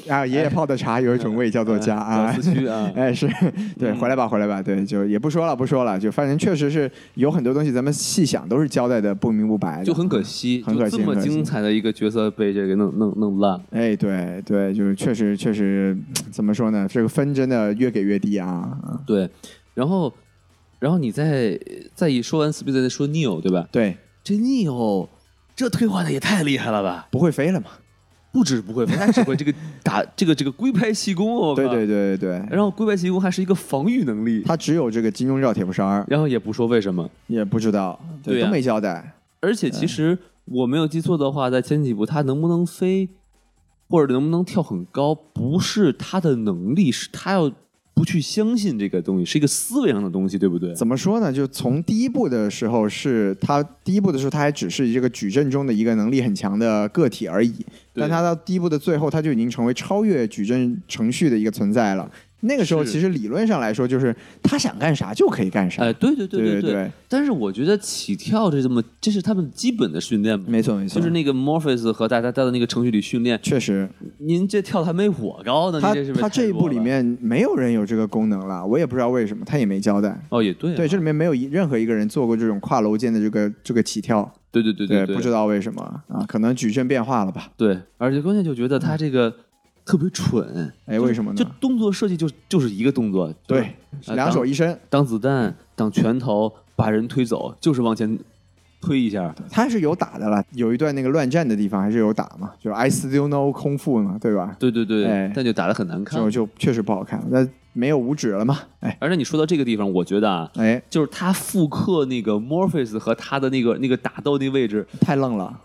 啊，爷爷泡的茶有一种味叫做家啊，四驱啊，哎是对，回来吧，回来吧，对，就也不说了，不说了，就反正确实是有很多东西，咱们细想都是交代的不明。不白就很可惜，很可惜，这么精彩的一个角色被这个弄弄弄烂。哎，对对，就是确实确实，怎么说呢？这个分真的越给越低啊。对，然后然后你再再一说完 Speed 再说 Neo 对吧？对，这 Neo 这退化的也太厉害了吧？不会飞了吗？不止不会 不太只会这个打 这个这个龟派气功哦。对对对对。然后龟派气功还是一个防御能力，他只有这个金钟罩铁布衫然后也不说为什么，也不知道，对，都没交代。而且其实我没有记错的话，在前几部他能不能飞，或者能不能跳很高，不是他的能力，是他要不去相信这个东西，是一个思维上的东西，对不对？怎么说呢？就从第一步的时候，是他第一步的时候，他还只是这个矩阵中的一个能力很强的个体而已，但他到第一步的最后，他就已经成为超越矩阵程序的一个存在了。那个时候其实理论上来说，就是他想干啥就可以干啥。哎，对对对对对。但是我觉得起跳这这么，这是他们基本的训练。没错没错。就是那个 Morpheus 和大家在的那个程序里训练，确实。您这跳的还没我高呢。他他这一部里面没有人有这个功能了，我也不知道为什么，他也没交代。哦，也对。对，这里面没有一任何一个人做过这种跨楼间的这个这个起跳。对对对对，不知道为什么啊？可能矩阵变化了吧？对，而且关键就觉得他这个。特别蠢，哎，为什么呢？就动作设计就就是一个动作，对，两手一伸，挡子弹，挡拳头，把人推走，就是往前推一下。他是有打的了，有一段那个乱战的地方还是有打嘛，就是 I still know 空腹嘛，对吧？对对对，但就打的很难看，就就确实不好看。那没有五指了嘛？哎，而且你说到这个地方，我觉得啊，哎，就是他复刻那个 Morpheus 和他的那个那个打斗那位置太愣了。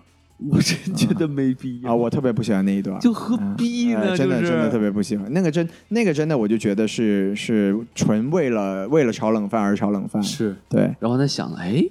我真觉得没必要啊！我特别不喜欢那一段，就何必呢？真的真的特别不喜欢那个真那个真的，我就觉得是是纯为了为了炒冷饭而炒冷饭。是对，然后他想，哎，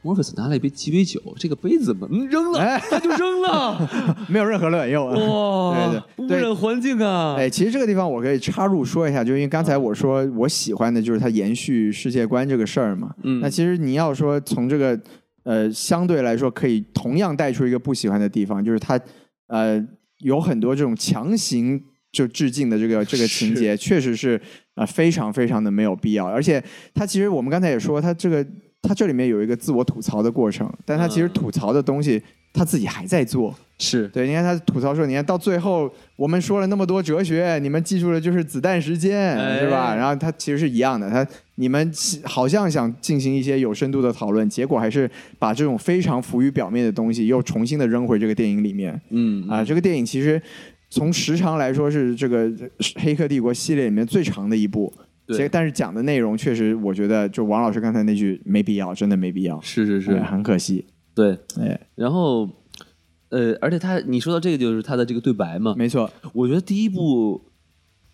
莫菲斯拿了一杯鸡尾酒，这个杯子怎么扔了？他就扔了，没有任何卵用。哇，对对，污染环境啊！哎，其实这个地方我可以插入说一下，就因为刚才我说我喜欢的就是它延续世界观这个事儿嘛。嗯，那其实你要说从这个。呃，相对来说，可以同样带出一个不喜欢的地方，就是它，呃，有很多这种强行就致敬的这个这个情节，确实是啊，非常非常的没有必要。而且，它其实我们刚才也说，它这个它这里面有一个自我吐槽的过程，但它其实吐槽的东西他自己还在做。是对，你看他吐槽说，你看到最后我们说了那么多哲学，你们记住的就是子弹时间，是吧？然后他其实是一样的，他你们好像想进行一些有深度的讨论，结果还是把这种非常浮于表面的东西又重新的扔回这个电影里面。嗯啊，这个电影其实从时长来说是这个《黑客帝国》系列里面最长的一部，对，但是讲的内容确实，我觉得就王老师刚才那句没必要，真的没必要，是是是，很可惜。对，哎，然后。呃，而且他，你说到这个，就是他的这个对白嘛？没错，我觉得第一部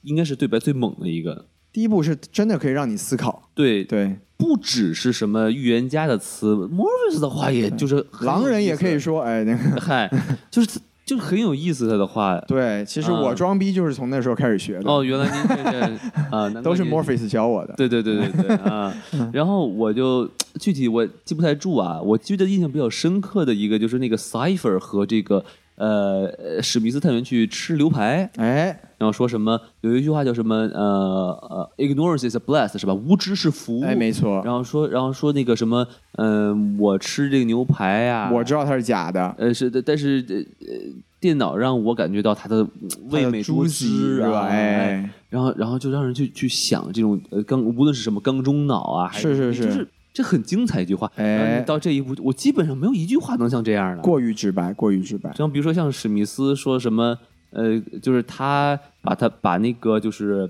应该是对白最猛的一个。第一部是真的可以让你思考。对对，不只是什么预言家的词，Morris 的话，也就是狼人也可以说，哎，那个嗨，就是。就很有意思，他的话。对，其实我装逼就是从那时候开始学的。哦，原来您这个啊，都是 Morpheus 教我的。对对对对对啊！然后我就具体我记不太住啊，我记得印象比较深刻的一个就是那个 Cipher 和这个呃史密斯探员去吃牛排，哎，然后说什么有一句话叫什么呃呃 Ignorance is a bless 是吧？无知是福。哎，没错。然后说然后说那个什么嗯，我吃这个牛排呀，我知道它是假的。呃，是的，但是呃。电脑让我感觉到它的味美多汁啊，哎，然后然后就让人去去想这种呃刚，无论是什么缸中脑啊，是是是，就是这很精彩一句话。哎，到这一步，我基本上没有一句话能像这样的，过于直白，过于直白。像比如说像史密斯说什么，呃，就是他把他把那个就是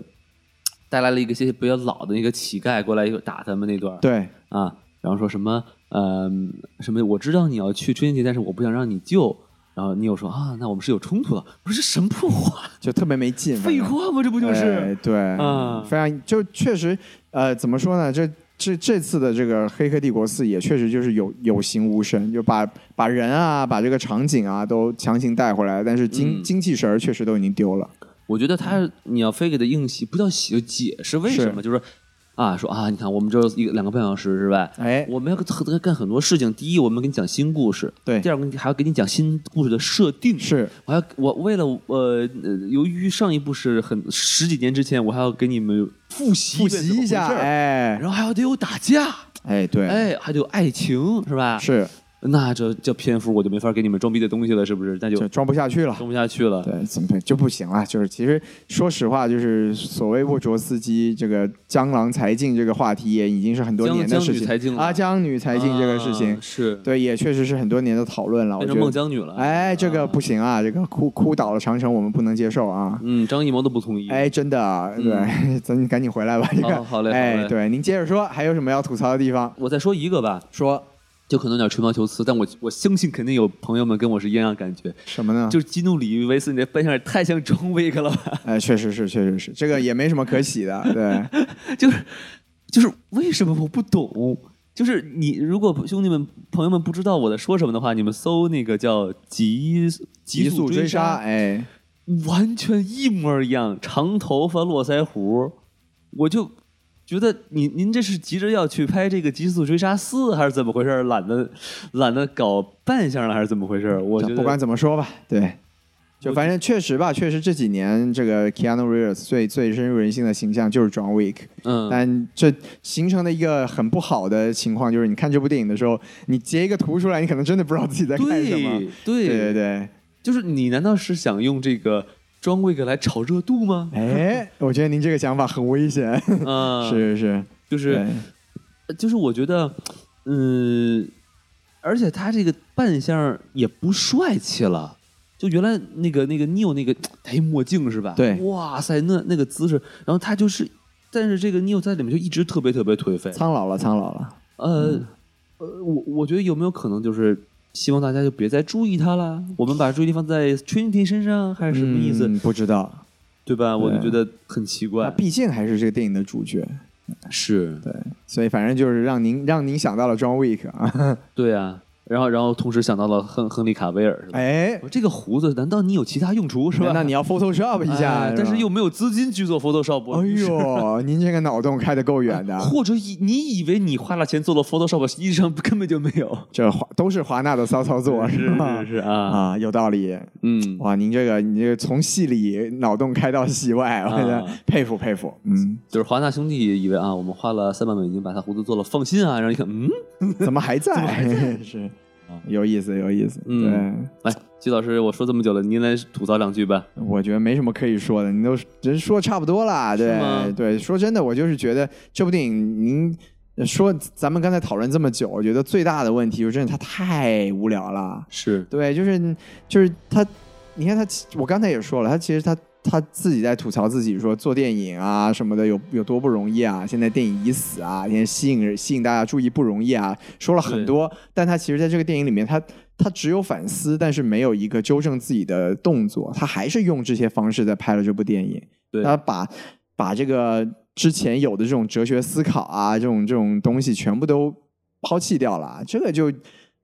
带来了一个些比较老的那个乞丐过来一个打他们那段，对啊，然后说什么呃什么，我知道你要去春节，但是我不想让你救。然后你又说啊，那我们是有冲突的，我说这什么破话，就特别没劲。废话吗？这不就是？对，啊，非常就确实，呃，怎么说呢？这这这次的这个《黑客帝国四》也确实就是有有形无声，就把把人啊，把这个场景啊都强行带回来，但是精精气神儿确实都已经丢了。我觉得他你要非给他硬洗，不叫洗，就解释为什么，就是。啊，说啊，你看，我们这一个两个半小时是吧？哎，我们要干干很多事情。第一，我们给你讲新故事；对，第二个还要给你讲新故事的设定。是，我要我为了呃，由于上一部是很十几年之前，我还要给你们复习复习一下，哎，然后还要得有打架，哎，对，哎，还得有爱情，是吧？是。那这这篇幅，我就没法给你们装逼的东西了，是不是？那就装不下去了，装不下去了。对，怎么就不行了？就是其实说实话，就是所谓沃卓斯基这个江郎才尽这个话题，也已经是很多年的事情。啊，江女才尽这个事情是对，也确实是很多年的讨论了。变成孟姜女了。哎，这个不行啊，这个哭哭倒了长城，我们不能接受啊。嗯，张艺谋都不同意。哎，真的，对，咱赶紧回来吧。这个好嘞，哎，对，您接着说，还有什么要吐槽的地方？我再说一个吧，说。就可能有点吹毛求疵，但我我相信肯定有朋友们跟我是一样感觉。什么呢？就是基努里维斯，你这扮相也太像中威克了吧？哎，确实是，确实是，这个也没什么可喜的。对，就是就是为什么我不懂？就是你如果兄弟们朋友们不知道我在说什么的话，你们搜那个叫极极速追杀，哎，完全一模一样，长头发络腮胡，我就。觉得您您这是急着要去拍这个《极速追杀四》，还是怎么回事？懒得懒得搞扮相了，还是怎么回事？我觉得不管怎么说吧，对，就反正确实吧，确实这几年这个 Keanu Reeves 最最深入人心的形象就是 John Wick。嗯，但这形成的一个很不好的情况就是，你看这部电影的时候，你截一个图出来，你可能真的不知道自己在看什么。对对对对，就是你难道是想用这个？装贵个来炒热度吗？哎，我觉得您这个想法很危险。啊，是是是，就是，就是我觉得，嗯，而且他这个扮相也不帅气了。就原来那个那个 Neil 那个戴墨镜是吧？对，哇塞，那那个姿势，然后他就是，但是这个 Neil 在里面就一直特别特别颓废，苍老了，苍老了。呃呃，我我觉得有没有可能就是。希望大家就别再注意他了。我们把注意力放在 Trinity 身上，还是什么意思？不知道，对吧？我就觉得很奇怪。毕竟还是这个电影的主角，是对，所以反正就是让您让您想到了 John Wick 啊，对啊。然后，然后同时想到了亨亨利卡维尔，是吧？哎，这个胡子，难道你有其他用处是吧？那你要 Photoshop 一下，但是又没有资金去做 Photoshop。哎呦，您这个脑洞开的够远的。或者以你以为你花了钱做了 Photoshop，实际上根本就没有。这华都是华纳的骚操作，是是是啊啊，有道理。嗯，哇，您这个你这个从戏里脑洞开到戏外，我觉得佩服佩服。嗯，就是华纳兄弟以为啊，我们花了三万美金把他胡子做了，放心啊，然后一看，嗯，怎么还在？是。有意思，有意思。对，来，季老师，我说这么久了，您来吐槽两句吧。我觉得没什么可以说的，你都人说差不多了。对，对，说真的，我就是觉得这部电影，您说咱们刚才讨论这么久，我觉得最大的问题就是真的它太无聊了。是对，就是就是他，你看他，我刚才也说了，他其实他。他自己在吐槽自己说做电影啊什么的有有多不容易啊！现在电影已死啊！现在吸引吸引大家注意不容易啊！说了很多，但他其实在这个电影里面，他他只有反思，但是没有一个纠正自己的动作。他还是用这些方式在拍了这部电影。他把把这个之前有的这种哲学思考啊，这种这种东西全部都抛弃掉了。这个就。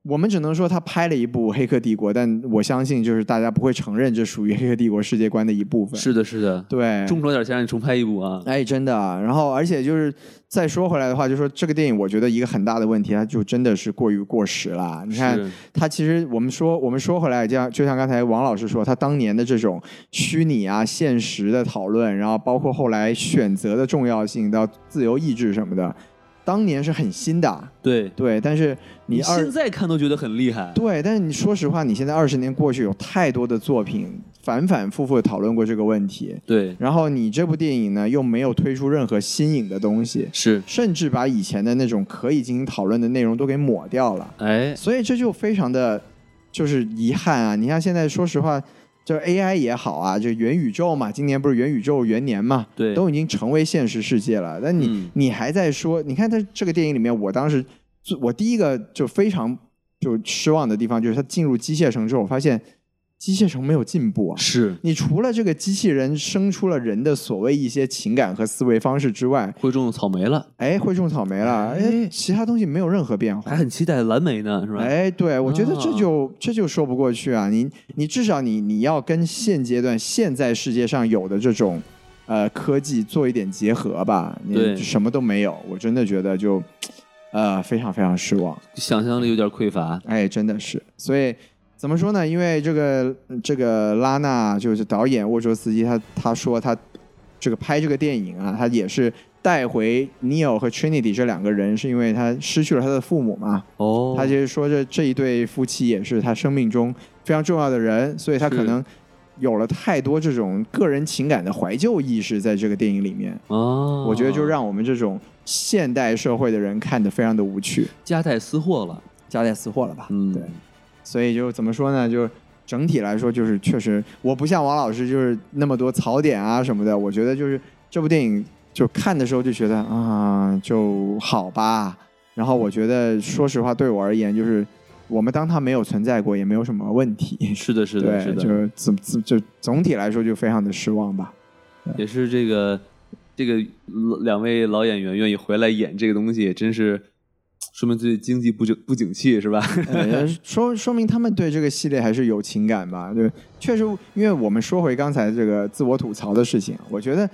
我们只能说他拍了一部《黑客帝国》，但我相信就是大家不会承认这属于《黑客帝国》世界观的一部分。是的，是的，对，众筹点钱让你重拍一部啊！哎，真的。然后，而且就是再说回来的话，就说这个电影，我觉得一个很大的问题，它就真的是过于过时了。你看，它其实我们说，我们说回来，就像就像刚才王老师说，他当年的这种虚拟啊、现实的讨论，然后包括后来选择的重要性到自由意志什么的。当年是很新的，对对，但是你现在看都觉得很厉害，对。但是你说实话，你现在二十年过去，有太多的作品反反复复的讨论过这个问题，对。然后你这部电影呢，又没有推出任何新颖的东西，是，甚至把以前的那种可以进行讨论的内容都给抹掉了，哎，所以这就非常的，就是遗憾啊。你看现在，说实话。就 AI 也好啊，就元宇宙嘛，今年不是元宇宙元年嘛，对，都已经成为现实世界了。但你你还在说，你看他这个电影里面，我当时我第一个就非常就失望的地方，就是他进入机械城之后，我发现。机械城没有进步啊！是。你除了这个机器人生出了人的所谓一些情感和思维方式之外，会种草莓了，哎，会种草莓了，哎，其他东西没有任何变化，还很期待蓝莓呢，是吧？哎，对，我觉得这就这就说不过去啊！你你至少你你要跟现阶段现在世界上有的这种呃科技做一点结合吧，你什么都没有，我真的觉得就呃非常非常失望，想象力有点匮乏，哎，真的是，所以。怎么说呢？因为这个这个拉纳就是导演沃卓斯基，他他说他这个拍这个电影啊，他也是带回 Neil 和 Trinity 这两个人，是因为他失去了他的父母嘛。哦，他就是说这这一对夫妻也是他生命中非常重要的人，所以他可能有了太多这种个人情感的怀旧意识在这个电影里面。哦，我觉得就让我们这种现代社会的人看得非常的无趣，夹带私货了，夹带私货了吧？嗯，对。所以就怎么说呢？就整体来说，就是确实，我不像王老师，就是那么多槽点啊什么的。我觉得就是这部电影，就看的时候就觉得啊，就好吧。然后我觉得，说实话，对我而言，就是我们当它没有存在过，也没有什么问题。是的，是的，是的。就总总就总体来说，就非常的失望吧。也是这个这个两位老演员愿意回来演这个东西，真是。说明这经济不景不景气是吧？说说明他们对这个系列还是有情感吧？对，确实，因为我们说回刚才这个自我吐槽的事情，我觉得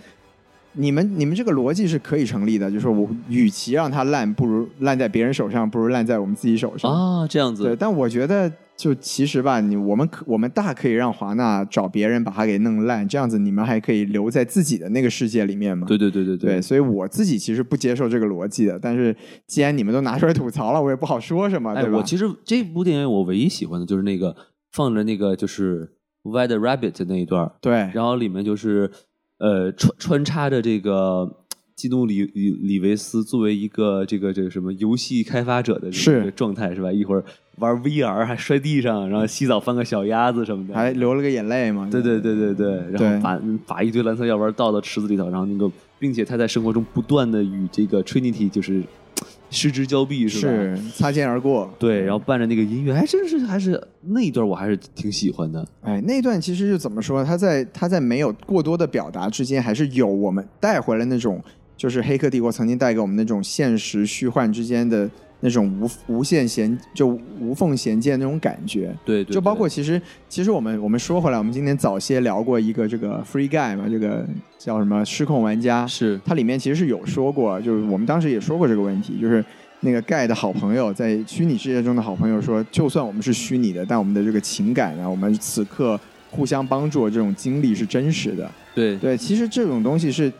你们你们这个逻辑是可以成立的，就是我与其让它烂，不如烂在别人手上，不如烂在我们自己手上啊，这样子。对，但我觉得。就其实吧，你我们可我们大可以让华纳找别人把它给弄烂，这样子你们还可以留在自己的那个世界里面嘛？对对对对对。所以我自己其实不接受这个逻辑的，但是既然你们都拿出来吐槽了，我也不好说什么，对吧？我其实这部电影我唯一喜欢的就是那个放着那个就是 White Rabbit 那一段，对，然后里面就是呃穿穿插着这个。基努里里里维斯作为一个这个这个什么游戏开发者的这个状态是吧？一会儿玩 VR 还摔地上，然后洗澡翻个小鸭子什么的，还流了个眼泪嘛？对对对对对，然后把把一堆蓝色药丸倒到池子里头，然后那个，并且他在生活中不断的与这个 Trinity 就是失之交臂，是吧？是擦肩而过。对，然后伴着那个音乐，还真是还是那一段我还是挺喜欢的。哎，那一段其实就怎么说？他在他在没有过多的表达之间，还是有我们带回来那种。就是《黑客帝国》曾经带给我们那种现实虚幻之间的那种无无限衔就无缝衔接那种感觉。对，对就包括其实其实我们我们说回来，我们今天早些聊过一个这个 Free Guy 嘛，这个叫什么失控玩家？是它里面其实是有说过，就是我们当时也说过这个问题，就是那个 Guy 的好朋友在虚拟世界中的好朋友说，就算我们是虚拟的，但我们的这个情感啊，我们此刻互相帮助这种经历是真实的。对对，其实这种东西是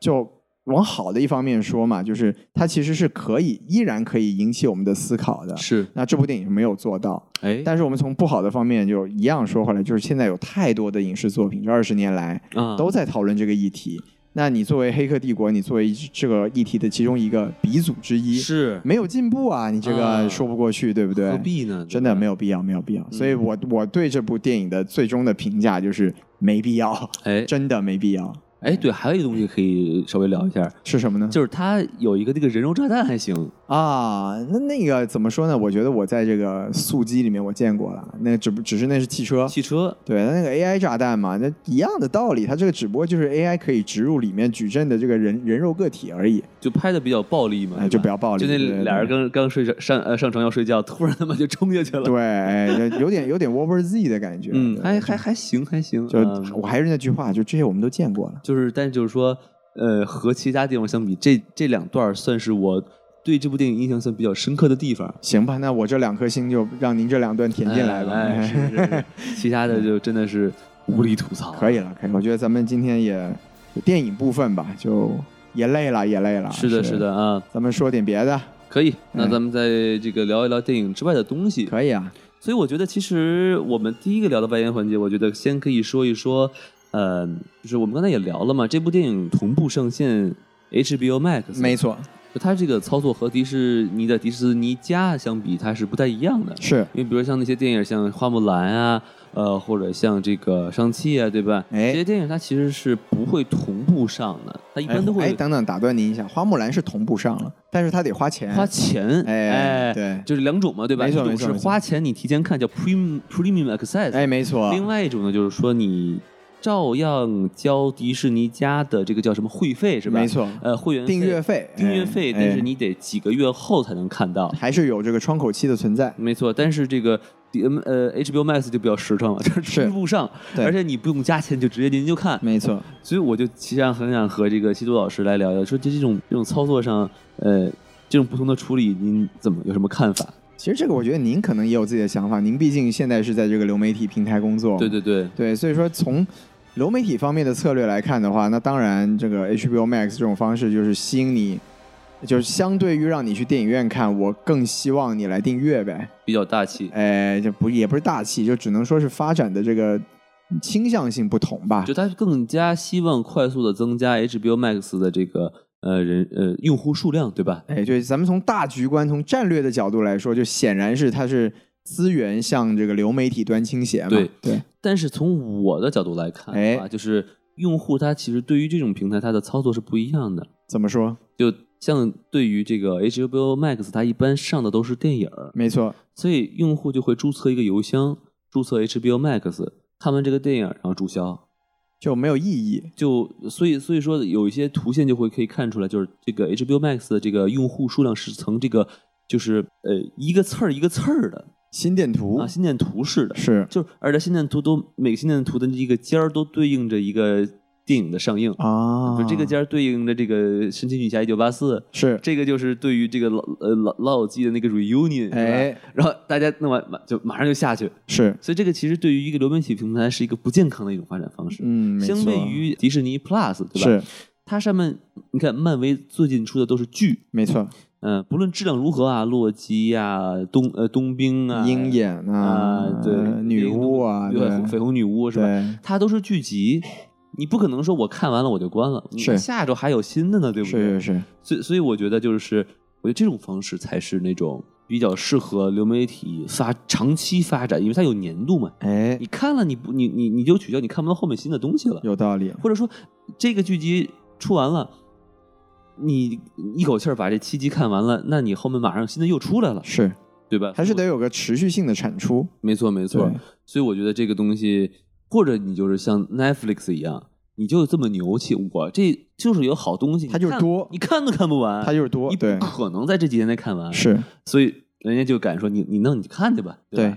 就。往好的一方面说嘛，就是它其实是可以依然可以引起我们的思考的。是，那这部电影没有做到。哎，但是我们从不好的方面就一样说回来，就是现在有太多的影视作品，这二十年来都在讨论这个议题。那你作为《黑客帝国》，你作为这个议题的其中一个鼻祖之一，是没有进步啊？你这个说不过去，对不对？何必呢？真的没有必要，没有必要。所以我我对这部电影的最终的评价就是没必要，哎，真的没必要。哎，对，还有一个东西可以稍微聊一下，是什么呢？就是它有一个那个人肉炸弹，还行啊。那那个怎么说呢？我觉得我在这个速激里面我见过了，那只不只是那是汽车，汽车，对，那个 AI 炸弹嘛，那一样的道理，它这个只不过就是 AI 可以植入里面矩阵的这个人人肉个体而已，就拍的比较暴力嘛，就比较暴力，就那俩人刚刚睡上上呃上床要睡觉，突然他妈就冲下去了，对，哎，有点有点 Over Z 的感觉，嗯，还还还行还行，就我还是那句话，就这些我们都见过了，就是但是就是说。呃，和其他地方相比，这这两段算是我对这部电影印象算比较深刻的地方。行吧，那我这两颗星就让您这两段填进来吧。是是是 其他的就真的是无力吐槽。可以了，可以。我觉得咱们今天也电影部分吧，就也累了，也累了。是的，是的啊。咱们说点别的。可以。那咱们在这个聊一聊电影之外的东西。可以啊。所以我觉得，其实我们第一个聊的外延环节，我觉得先可以说一说。呃，就是我们刚才也聊了嘛，这部电影同步上线 HBO Max，没错，它这个操作和迪士尼的迪士尼加相比，它是不太一样的，是因为比如像那些电影，像花木兰啊。呃，或者像这个上汽啊，对吧？哎，这些电影它其实是不会同步上的，它一般都会。哎，等等，打断您一下，花木兰是同步上了，但是它得花钱。花钱，哎，对，就是两种嘛，对吧？没错没错，是花钱你提前看叫 Premium Premium Access，哎，没错。另外一种呢，就是说你。照样交迪士尼家的这个叫什么会费是吧？没错，呃，会员订阅费，订阅费，但是你得几个月后才能看到，还是有这个窗口期的存在。没错，但是这个呃 HBO Max 就比较实诚了，就是追不上，而且你不用加钱就直接您就看。没错，所以我就其实很想和这个西多老师来聊聊，说这这种这种操作上，呃，这种不同的处理，您怎么有什么看法？其实这个我觉得您可能也有自己的想法，您毕竟现在是在这个流媒体平台工作。对对对对，所以说从。流媒体方面的策略来看的话，那当然这个 HBO Max 这种方式就是吸引你，就是相对于让你去电影院看，我更希望你来订阅呗，比较大气。哎，就不也不是大气，就只能说是发展的这个倾向性不同吧。就它更加希望快速的增加 HBO Max 的这个呃人呃用户数量，对吧？哎，对，咱们从大局观、从战略的角度来说，就显然是它是。资源向这个流媒体端倾斜嘛？对对。但是从我的角度来看啊，就是用户他其实对于这种平台他的操作是不一样的。怎么说？就像对于这个 HBO Max，它一般上的都是电影没错。所以用户就会注册一个邮箱，注册 HBO Max，看完这个电影然后注销，就没有意义。就所以所以说有一些图线就会可以看出来，就是这个 HBO Max 的这个用户数量是呈这个就是呃一个刺儿一个刺儿的。心电图。啊，心电图似的，是，就而且心电图都每个心电图的一个尖儿都对应着一个电影的上映。啊，就这个尖儿对应着这个神奇女侠一九八四，是，这个就是对于这个老呃老老友记的那个 reunion，哎，然后大家弄完马就马上就下去，是，所以这个其实对于一个流媒体平台是一个不健康的一种发展方式，嗯，相对于迪士尼 Plus，对吧？是，它上面你看漫威最近出的都是剧，没错。嗯，不论质量如何啊，洛基呀，冬呃冬兵啊，鹰眼啊，对，女巫啊，对，绯红女巫是吧？它都是剧集，你不可能说我看完了我就关了，是下周还有新的呢，对不对？是是是，所以所以我觉得就是，我觉得这种方式才是那种比较适合流媒体发长期发展，因为它有年度嘛。哎，你看了你不你你你就取消，你看不到后面新的东西了，有道理。或者说这个剧集出完了。你一口气儿把这七集看完了，那你后面马上新的又出来了，是对吧？还是得有个持续性的产出。没错，没错。所以我觉得这个东西，或者你就是像 Netflix 一样，你就这么牛气，我这就是有好东西，它就是多，你看都看不完，它就是多，你不可能在这几天内看完。是，所以人家就敢说你你弄你看去吧，对。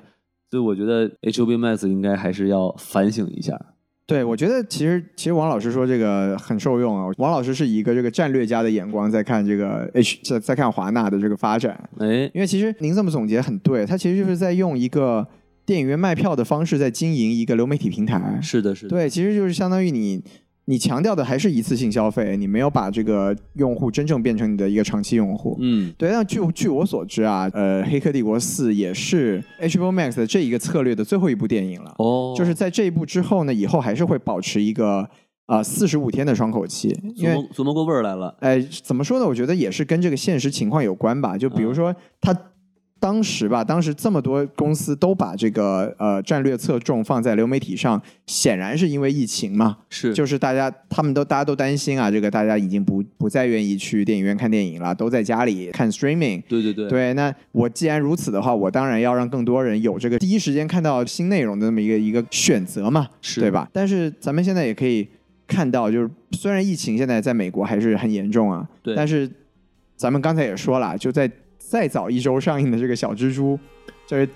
所以我觉得 HBO Max 应该还是要反省一下。对，我觉得其实其实王老师说这个很受用啊。王老师是以一个这个战略家的眼光在看这个 H 在在看华纳的这个发展。哎，因为其实您这么总结很对，他其实就是在用一个电影院卖票的方式在经营一个流媒体平台。是的，是的。对，其实就是相当于你你强调的还是一次性消费，你没有把这个用户真正变成你的一个长期用户。嗯，对。但据据我所知啊，呃，《黑客帝国四》也是 HBO Max 的这一个策略的最后一部电影了。哦，就是在这一部之后呢，以后还是会保持一个啊四十五天的窗口期。琢磨琢磨过味儿来了。哎，怎么说呢？我觉得也是跟这个现实情况有关吧。就比如说他。当时吧，当时这么多公司都把这个呃战略侧重放在流媒体上，显然是因为疫情嘛，是就是大家他们都大家都担心啊，这个大家已经不不再愿意去电影院看电影了，都在家里看 streaming。对对对，对，那我既然如此的话，我当然要让更多人有这个第一时间看到新内容的那么一个一个选择嘛，是对吧？但是咱们现在也可以看到，就是虽然疫情现在在美国还是很严重啊，对，但是咱们刚才也说了，就在。再早一周上映的这个小蜘蛛，就是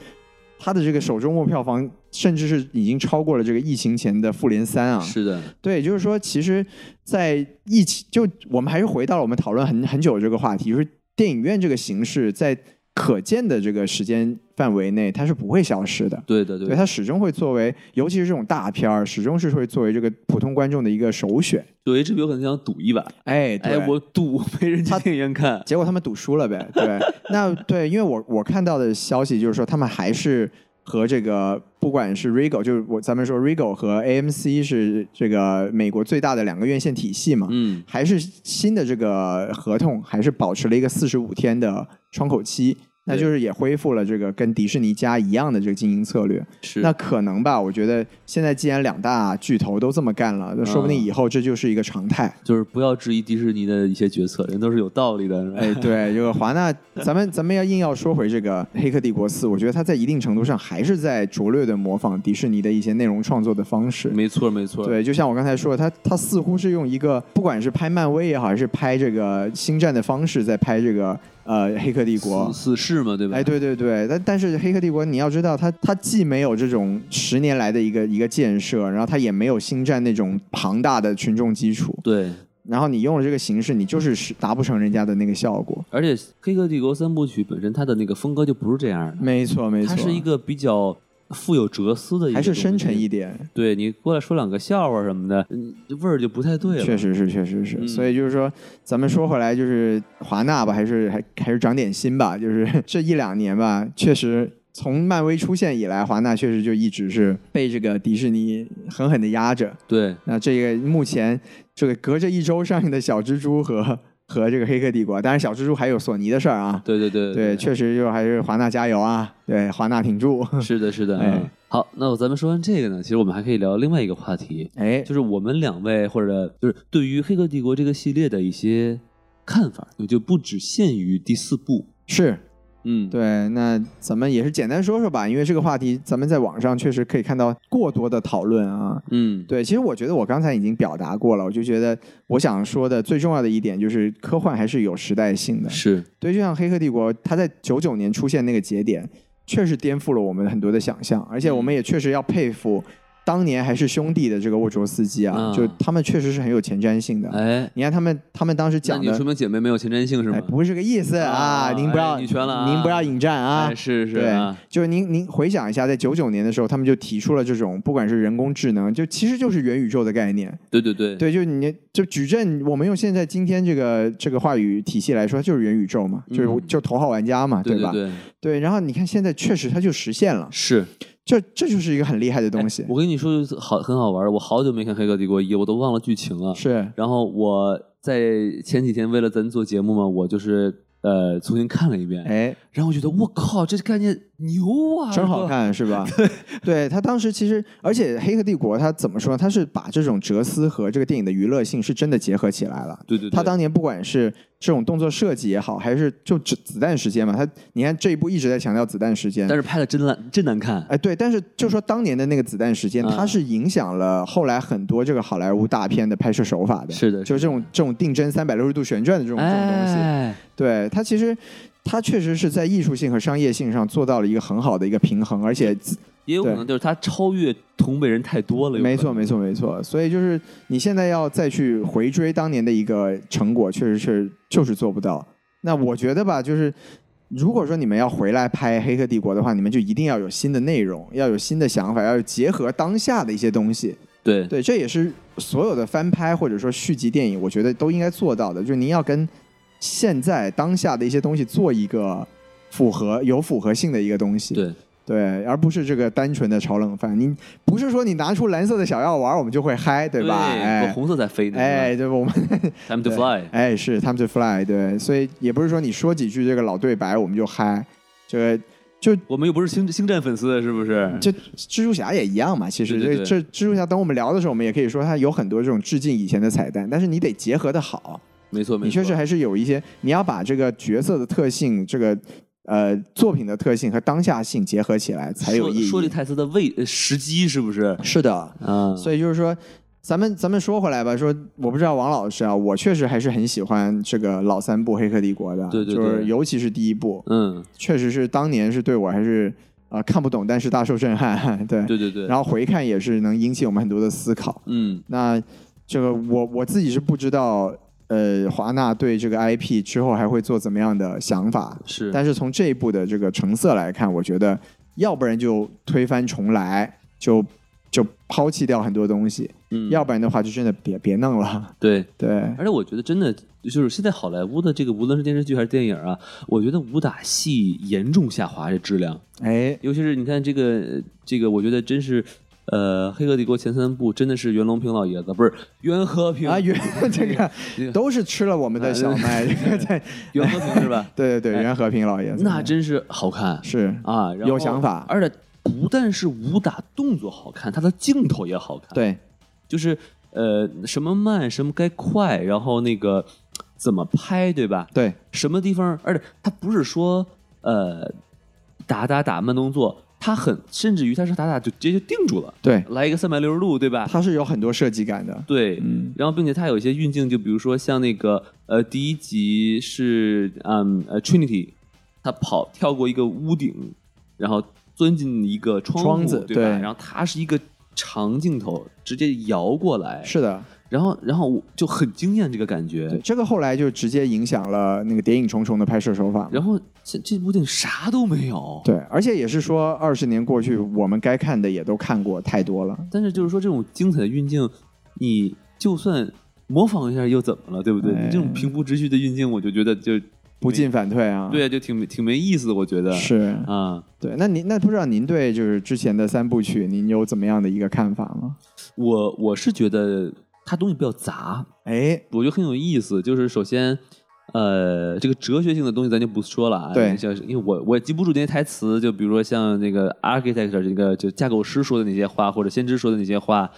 它的这个首周末票房，甚至是已经超过了这个疫情前的复联三啊！是的，对，就是说，其实，在疫情，就我们还是回到了我们讨论很很久的这个话题，就是电影院这个形式在。可见的这个时间范围内，它是不会消失的。对的，对，它始终会作为，尤其是这种大片儿，始终是会作为这个普通观众的一个首选。对，HBO 可能想赌一把，哎，哎，我赌没人进电影院看，结果他们赌输了呗。对，那对，因为我我看到的消息就是说，他们还是和这个不管是 Regal，就是我咱们说 Regal 和 AMC 是这个美国最大的两个院线体系嘛，嗯，还是新的这个合同，还是保持了一个四十五天的窗口期。那就是也恢复了这个跟迪士尼家一样的这个经营策略，是那可能吧？我觉得现在既然两大巨头都这么干了，那说不定以后这就是一个常态。就是不要质疑迪士尼的一些决策，人都是有道理的。哎，对，这个华纳，咱们咱们要硬要说回这个《黑客帝国四》，我觉得它在一定程度上还是在拙劣的模仿迪士尼的一些内容创作的方式。没错，没错。对，就像我刚才说，的，它它似乎是用一个不管是拍漫威也好，还是拍这个星战的方式在拍这个。呃，黑客帝国死侍嘛，对吧？哎，对对对，但但是黑客帝国，你要知道，它它既没有这种十年来的一个一个建设，然后它也没有星战那种庞大的群众基础，对。然后你用了这个形式，你就是是达不成人家的那个效果。而且黑客帝国三部曲本身它的那个风格就不是这样的，没错没错，它是一个比较。富有哲思的，还是深沉一点。对你过来说两个笑话什么的，味儿就不太对了。确实是，确实是。所以就是说，咱们说回来，就是华纳吧，还是还还是长点心吧。就是 这一两年吧，确实从漫威出现以来，华纳确实就一直是被这个迪士尼狠狠的压着。对，那这个目前这个隔着一周上映的小蜘蛛和。和这个黑客帝国，当然小蜘蛛还有索尼的事儿啊。对对对对，确实就还是华纳加油啊！对，华纳挺住。是的，是的。哎，好，那咱们说完这个呢，其实我们还可以聊另外一个话题，哎，就是我们两位或者就是对于黑客帝国这个系列的一些看法，就不只限于第四部。是。嗯，对，那咱们也是简单说说吧，因为这个话题咱们在网上确实可以看到过多的讨论啊。嗯，对，其实我觉得我刚才已经表达过了，我就觉得我想说的最重要的一点就是科幻还是有时代性的。是对，就像《黑客帝国》，它在九九年出现那个节点，确实颠覆了我们很多的想象，而且我们也确实要佩服。当年还是兄弟的这个沃卓斯基啊，就他们确实是很有前瞻性的。哎，你看他们，他们当时讲的，说明姐妹没有前瞻性是吗？不是这个意思啊，您不要女权了，您不要引战啊。是是，对，就是您您回想一下，在九九年的时候，他们就提出了这种，不管是人工智能，就其实就是元宇宙的概念。对对对，对，就你就矩阵，我们用现在今天这个这个话语体系来说，就是元宇宙嘛，就是就头号玩家嘛，对吧？对对，然后你看现在确实它就实现了。是。这这就是一个很厉害的东西。我跟你说，好很好玩我好久没看《黑客帝国一》，我都忘了剧情了。是。然后我在前几天为了咱做节目嘛，我就是呃重新看了一遍。哎。然后我觉得，我靠，这概念牛啊！真好看，是吧？对。对他当时其实，而且《黑客帝国》他怎么说？他是把这种哲思和这个电影的娱乐性是真的结合起来了。对对。他当年不管是。这种动作设计也好，还是就子子弹时间嘛？他你看这一部一直在强调子弹时间，但是拍的真烂真难看。哎，对，但是就说当年的那个子弹时间，它是影响了后来很多这个好莱坞大片的拍摄手法的。是的，就是这种这种定帧三百六十度旋转的这种这种东西。对，它其实它确实是在艺术性和商业性上做到了一个很好的一个平衡，而且。也有可能就是它超越同辈人太多了。没错，没错，没错。所以就是你现在要再去回追当年的一个成果，确实是就是做不到。那我觉得吧，就是如果说你们要回来拍《黑客帝国》的话，你们就一定要有新的内容，要有新的想法，要结合当下的一些东西。对对，这也是所有的翻拍或者说续集电影，我觉得都应该做到的，就是您要跟现在当下的一些东西做一个符合有符合性的一个东西。对。对，而不是这个单纯的炒冷饭。你不是说你拿出蓝色的小药丸，我们就会嗨，对吧？哎，红色在飞的。哎，对，我们 time to fly。哎，是 time to fly。对，所以也不是说你说几句这个老对白，我们就嗨。这个就我们又不是星星战粉丝，是不是？这蜘蛛侠也一样嘛。其实这这蜘蛛侠，等我们聊的时候，我们也可以说它有很多这种致敬以前的彩蛋，但是你得结合的好。没错，没错。你确实还是有一些，你要把这个角色的特性，这个。呃，作品的特性和当下性结合起来才有意义。说这台词的位时机是不是？是的，嗯。所以就是说，咱们咱们说回来吧，说我不知道王老师啊，我确实还是很喜欢这个老三部《黑客帝国》的，对对对，就是尤其是第一部，嗯，确实是当年是对我还是啊看不懂，但是大受震撼，对对对对。然后回看也是能引起我们很多的思考，嗯。那这个我我自己是不知道。呃，华纳对这个 IP 之后还会做怎么样的想法？是，但是从这一部的这个成色来看，我觉得要不然就推翻重来，就就抛弃掉很多东西，嗯，要不然的话就真的别别弄了。对 对，而且我觉得真的就是现在好莱坞的这个无论是电视剧还是电影啊，我觉得武打戏严重下滑这质量。哎，尤其是你看这个这个，我觉得真是。呃，《黑客帝国》前三部真的是袁隆平老爷子，不是袁和平。啊，袁 这个 都是吃了我们的小麦，对，袁和平是吧？对对对，袁和平老爷子，那真是好看，是啊，有想法，而且不但是武打动作好看，他的镜头也好看，对，就是呃，什么慢，什么该快，然后那个怎么拍，对吧？对，什么地方，而且他不是说呃打打打慢动作。他很，甚至于他是打打就直接就定住了，对，来一个三百六十度，对吧？他是有很多设计感的，对，嗯，然后并且他有一些运镜，就比如说像那个呃第一集是嗯呃 Trinity，他跑跳过一个屋顶，然后钻进一个窗子，对吧？然后他是一个长镜头，直接摇过来，是的。然后，然后我就很惊艳这个感觉。这个后来就直接影响了那个《谍影重重》的拍摄手法。然后这这部电影啥都没有。对，而且也是说，二十年过去，我们该看的也都看过太多了。但是就是说，这种精彩的运镜，你就算模仿一下又怎么了，对不对？你这种平铺直叙的运镜，我就觉得就不进反退啊。对啊，就挺挺没意思的，我觉得是啊。对，那您那不知道您对就是之前的三部曲，您有怎么样的一个看法吗？我我是觉得。它东西比较杂，哎，我觉得很有意思。就是首先，呃，这个哲学性的东西咱就不说了啊。对，像因为我我也记不住那些台词，就比如说像那个 architect 这个就架构师说的那些话，或者先知说的那些话，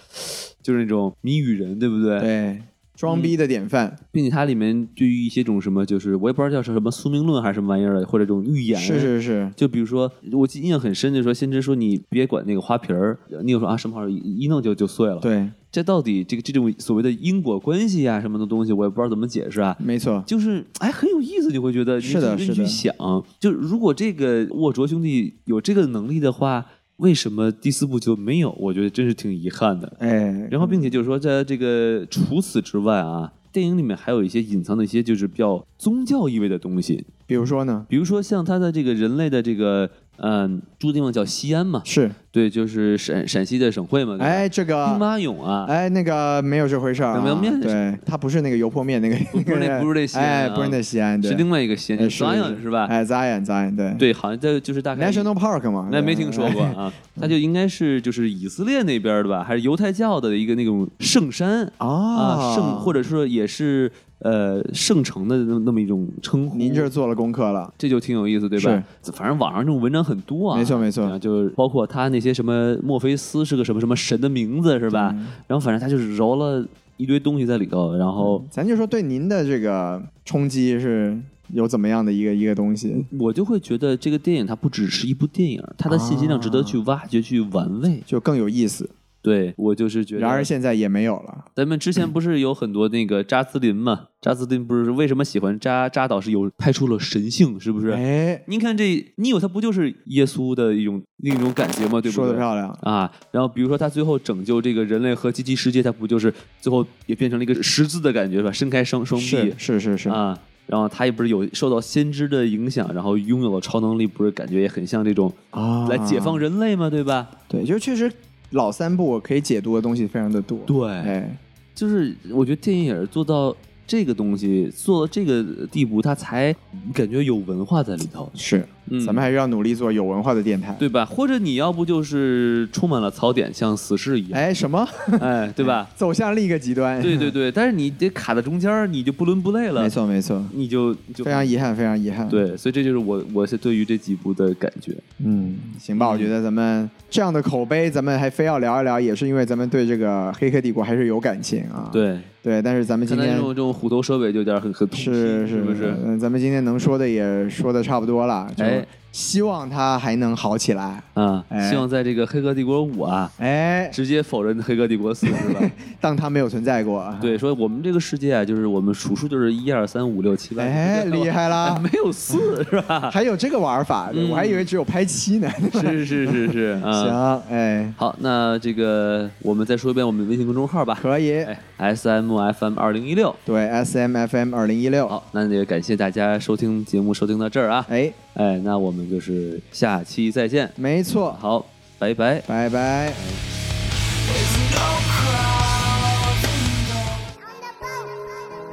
就是那种谜语人，对不对？对。装逼的典范，并且它里面对于一些种什么，就是我也不知道叫什么宿命论还是什么玩意儿，或者这种预言，是是是。就比如说，我记印象很深，就说先知说你别管那个花瓶儿，你有说啊什么好一弄就就碎了。对，这到底这个这种所谓的因果关系啊什么的东西，我也不知道怎么解释啊。没错，就是哎很有意思，你会觉得是的，是的。去想，就如果这个沃卓兄弟有这个能力的话。为什么第四部就没有？我觉得真是挺遗憾的。哎，然后并且就是说，在这个除此之外啊，电影里面还有一些隐藏的一些就是比较宗教意味的东西。比如说呢？比如说像他的这个人类的这个。嗯，住地方叫西安嘛？是。对，就是陕陕西的省会嘛。哎，这个。兵马俑啊，哎，那个没有这回事儿，没有面，对，它不是那个油泼面那个，不是那不是那西安，哎，不是那西安，是另外一个西安，Zion 是。吧？哎，Zion，Zion，对，对，好像在就是大概 National Park 嘛，那没听说过啊，它就应该是就是以色列那边的吧，还是犹太教的一个那种圣山？啊，圣或者说也是。呃，圣城的那那么一种称呼，您这是做了功课了，这就挺有意思，对吧？是，反正网上这种文章很多啊，没错没错，就包括他那些什么墨菲斯是个什么什么神的名字是吧？然后反正他就是揉了一堆东西在里头，然后咱就说对您的这个冲击是有怎么样的一个一个东西，我就会觉得这个电影它不只是一部电影，它的信息量值得去挖掘去玩味，就更有意思。对我就是觉得，然而现在也没有了。咱们之前不是有很多那个扎斯林嘛？扎斯林不是为什么喜欢扎扎导是有拍出了神性，是不是？哎，您看这你有他不就是耶稣的一种另一种感觉吗？对不对？说的漂亮啊！然后比如说他最后拯救这个人类和机器世界，他不就是最后也变成了一个十字的感觉是吧？伸开双双臂，是是是啊！然后他也不是有受到先知的影响，然后拥有了超能力，不是感觉也很像这种啊来解放人类吗？对吧？对，就确实。老三部可以解读的东西非常的多。对，哎，就是我觉得电影做到。这个东西做到这个地步，它才感觉有文化在里头。是，咱们还是要努力做有文化的电台，对吧？或者你要不就是充满了槽点，像死侍一样。哎，什么？哎，对吧？走向另一个极端。对对对，但是你得卡在中间，你就不伦不类了。没错没错，你就就非常遗憾，非常遗憾。对，所以这就是我我是对于这几部的感觉。嗯，行吧，我觉得咱们这样的口碑，咱们还非要聊一聊，也是因为咱们对这个《黑客帝国》还是有感情啊。对。对，但是咱们今天这种这种虎头蛇尾就有点很很是是不是？嗯，咱们今天能说的也说的差不多了。哎。希望他还能好起来嗯！希望在这个《黑客帝国五》啊，哎，直接否认《黑客帝国四》是吧？当他没有存在过。对，说我们这个世界啊，就是我们数数就是一二三五六七八，哎，厉害啦！没有四是吧？还有这个玩法，我还以为只有拍七呢。是是是是，行，哎，好，那这个我们再说一遍我们微信公众号吧。可以，S M F M 二零一六，对，S M F M 二零一六。好，那也感谢大家收听节目，收听到这儿啊，哎。哎，那我们就是下期再见。没错，好，拜拜，拜拜。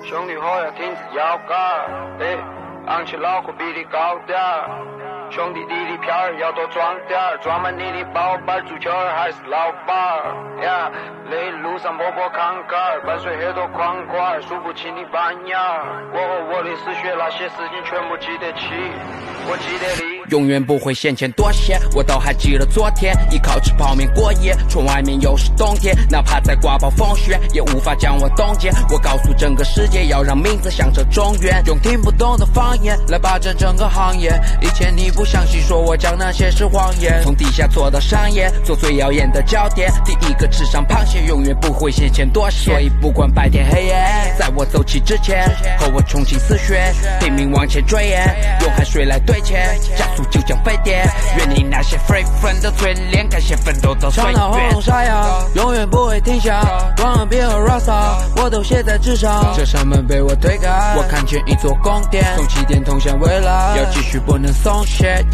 兄弟伙要挺直腰杆，哎，昂起脑壳比你高点儿。兄弟弟的票儿要多装点儿，装满你的包包，足球儿还是老板儿。呀，那路上坡坡坎坎儿，伴随很多款款，数不清的板眼儿。我和我的师兄那些事情全部记得起，我记得你。永远不会嫌钱多些，我都还记得昨天，依靠吃泡面过夜，窗外面又是冬天，哪怕再刮暴风雪，也无法将我冻结。我告诉整个世界，要让名字响彻中原，用听不懂的方言来霸占整个行业。以前你不相信，说我讲那些是谎言，从地下做到商业，做最耀眼的焦点。第一个吃上螃蟹，永远不会嫌钱多些。所以不管白天黑夜，在我走起之前，和我冲进死穴，拼命往前追，用汗水来兑钱。就将飞碟，远离那些 free 粉的嘴脸，感谢奋斗的岁月。唱到喉咙沙哑，永远不会停下。光耳别和 rasa，我都写在纸上。这扇门被我推开，我看见一座宫殿，从起点通向未来，要继续不能松懈。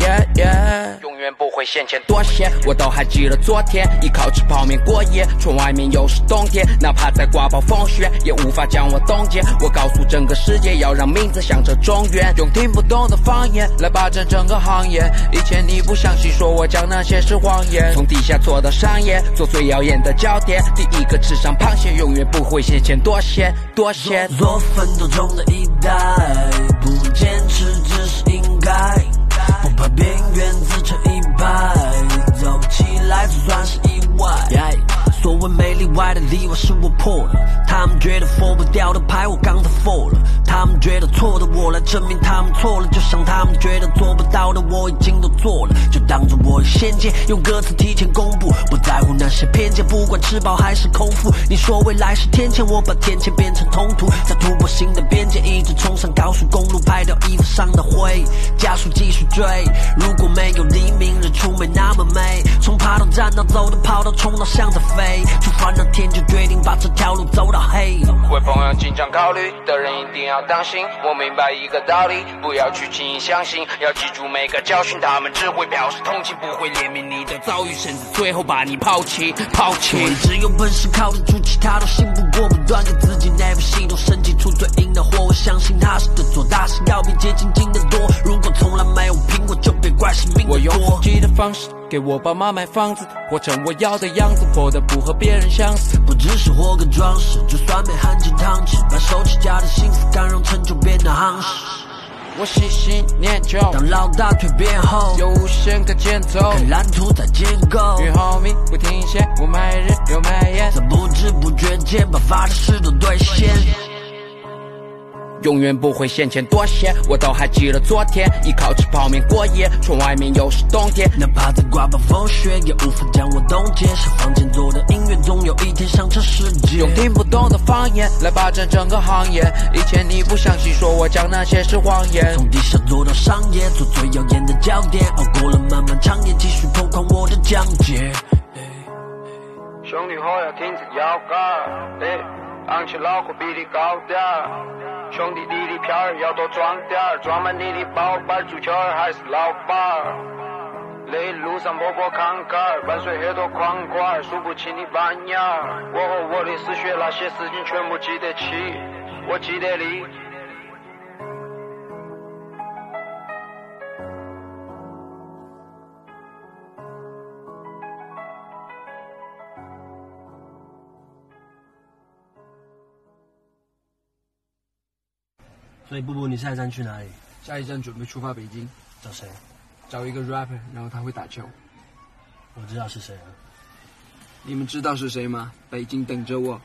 永远不会嫌钱多些，我都还记得昨天，依靠吃泡面过夜，窗外面又是冬天，哪怕再刮暴风雪，也无法将我冻结。我告诉整个世界，要让名字响彻中原，用听不懂的方言来霸占整个行业。以前你不相信，说我讲那些是谎言。从地下做到商业，做最耀眼的焦点。第一个吃上螃蟹，永远不会嫌钱多些，多些。做奋斗中的一代，不坚持只是应该，不怕边缘自成一嗨，走起来就算是意外。所谓没例外的例外是我破了，他们觉得 ful 不掉的牌我刚才 fall 了，他们觉得错的我来证明他们错了，就像他们觉得做不到的我已经都做了，就当做我有先见，用歌词提前公布，不在乎那些偏见，不管吃饱还是空腹。你说未来是天堑，我把天堑变成通途，再突破新的边界，一直冲上高速公路，拍掉衣服上的灰，加速继续追。如果没有黎明，日出没那么美，从爬到站到走到跑到冲到向着飞。出发那天就决定把这条路走到黑。为朋友紧张考虑的人一定要当心。我明白一个道理，不要去轻易相信，要记住每个教训。他们只会表示同情，不会怜悯你的遭遇，甚至最后把你抛弃。抛弃。只有本事靠得住，其他都信不过。不断给自己内部系统升级出对应的货。我相信踏实的做大事，要比捷径近得多。如果从来没有拼过，就我用自己的方式。给我爸妈买房子，活成我要的样子，活得不和别人相似。不只是活个装饰，就算被含金汤匙，白手起家的幸福感让成就变得夯实。我细心研究，当老大蜕变后，有无限个箭头，看蓝图在建构。与 homie 不停歇，我每日又每夜，在不知不觉间把发的誓都兑现。永远不会嫌钱多些，我都还记得昨天，依靠吃泡面过夜，窗外面又是冬天，哪怕再刮暴风雪，也无法将我冻结。是房间做的音乐，总有一天响彻世界。用听不懂的方言来霸占整个行业，以前你不相信，说我讲那些是谎言。从地下做到商业，做最耀眼的焦点，熬过了漫漫长夜，继续破狂我的讲解。兄弟伙要挺直腰杆。昂起脑壳比你高点儿，兄弟你的票儿要多装点儿，装满你的包包，足球儿还是老板儿。这一路上波波坎坎，伴随很多狂快，数不清的板牙。我和我的死穴，那些事情全部记得起，我记得你。所以，布布，你下一站去哪里？下一站准备出发北京，找谁？找一个 rapper，然后他会打球。我知道是谁了。你们知道是谁吗？北京等着我。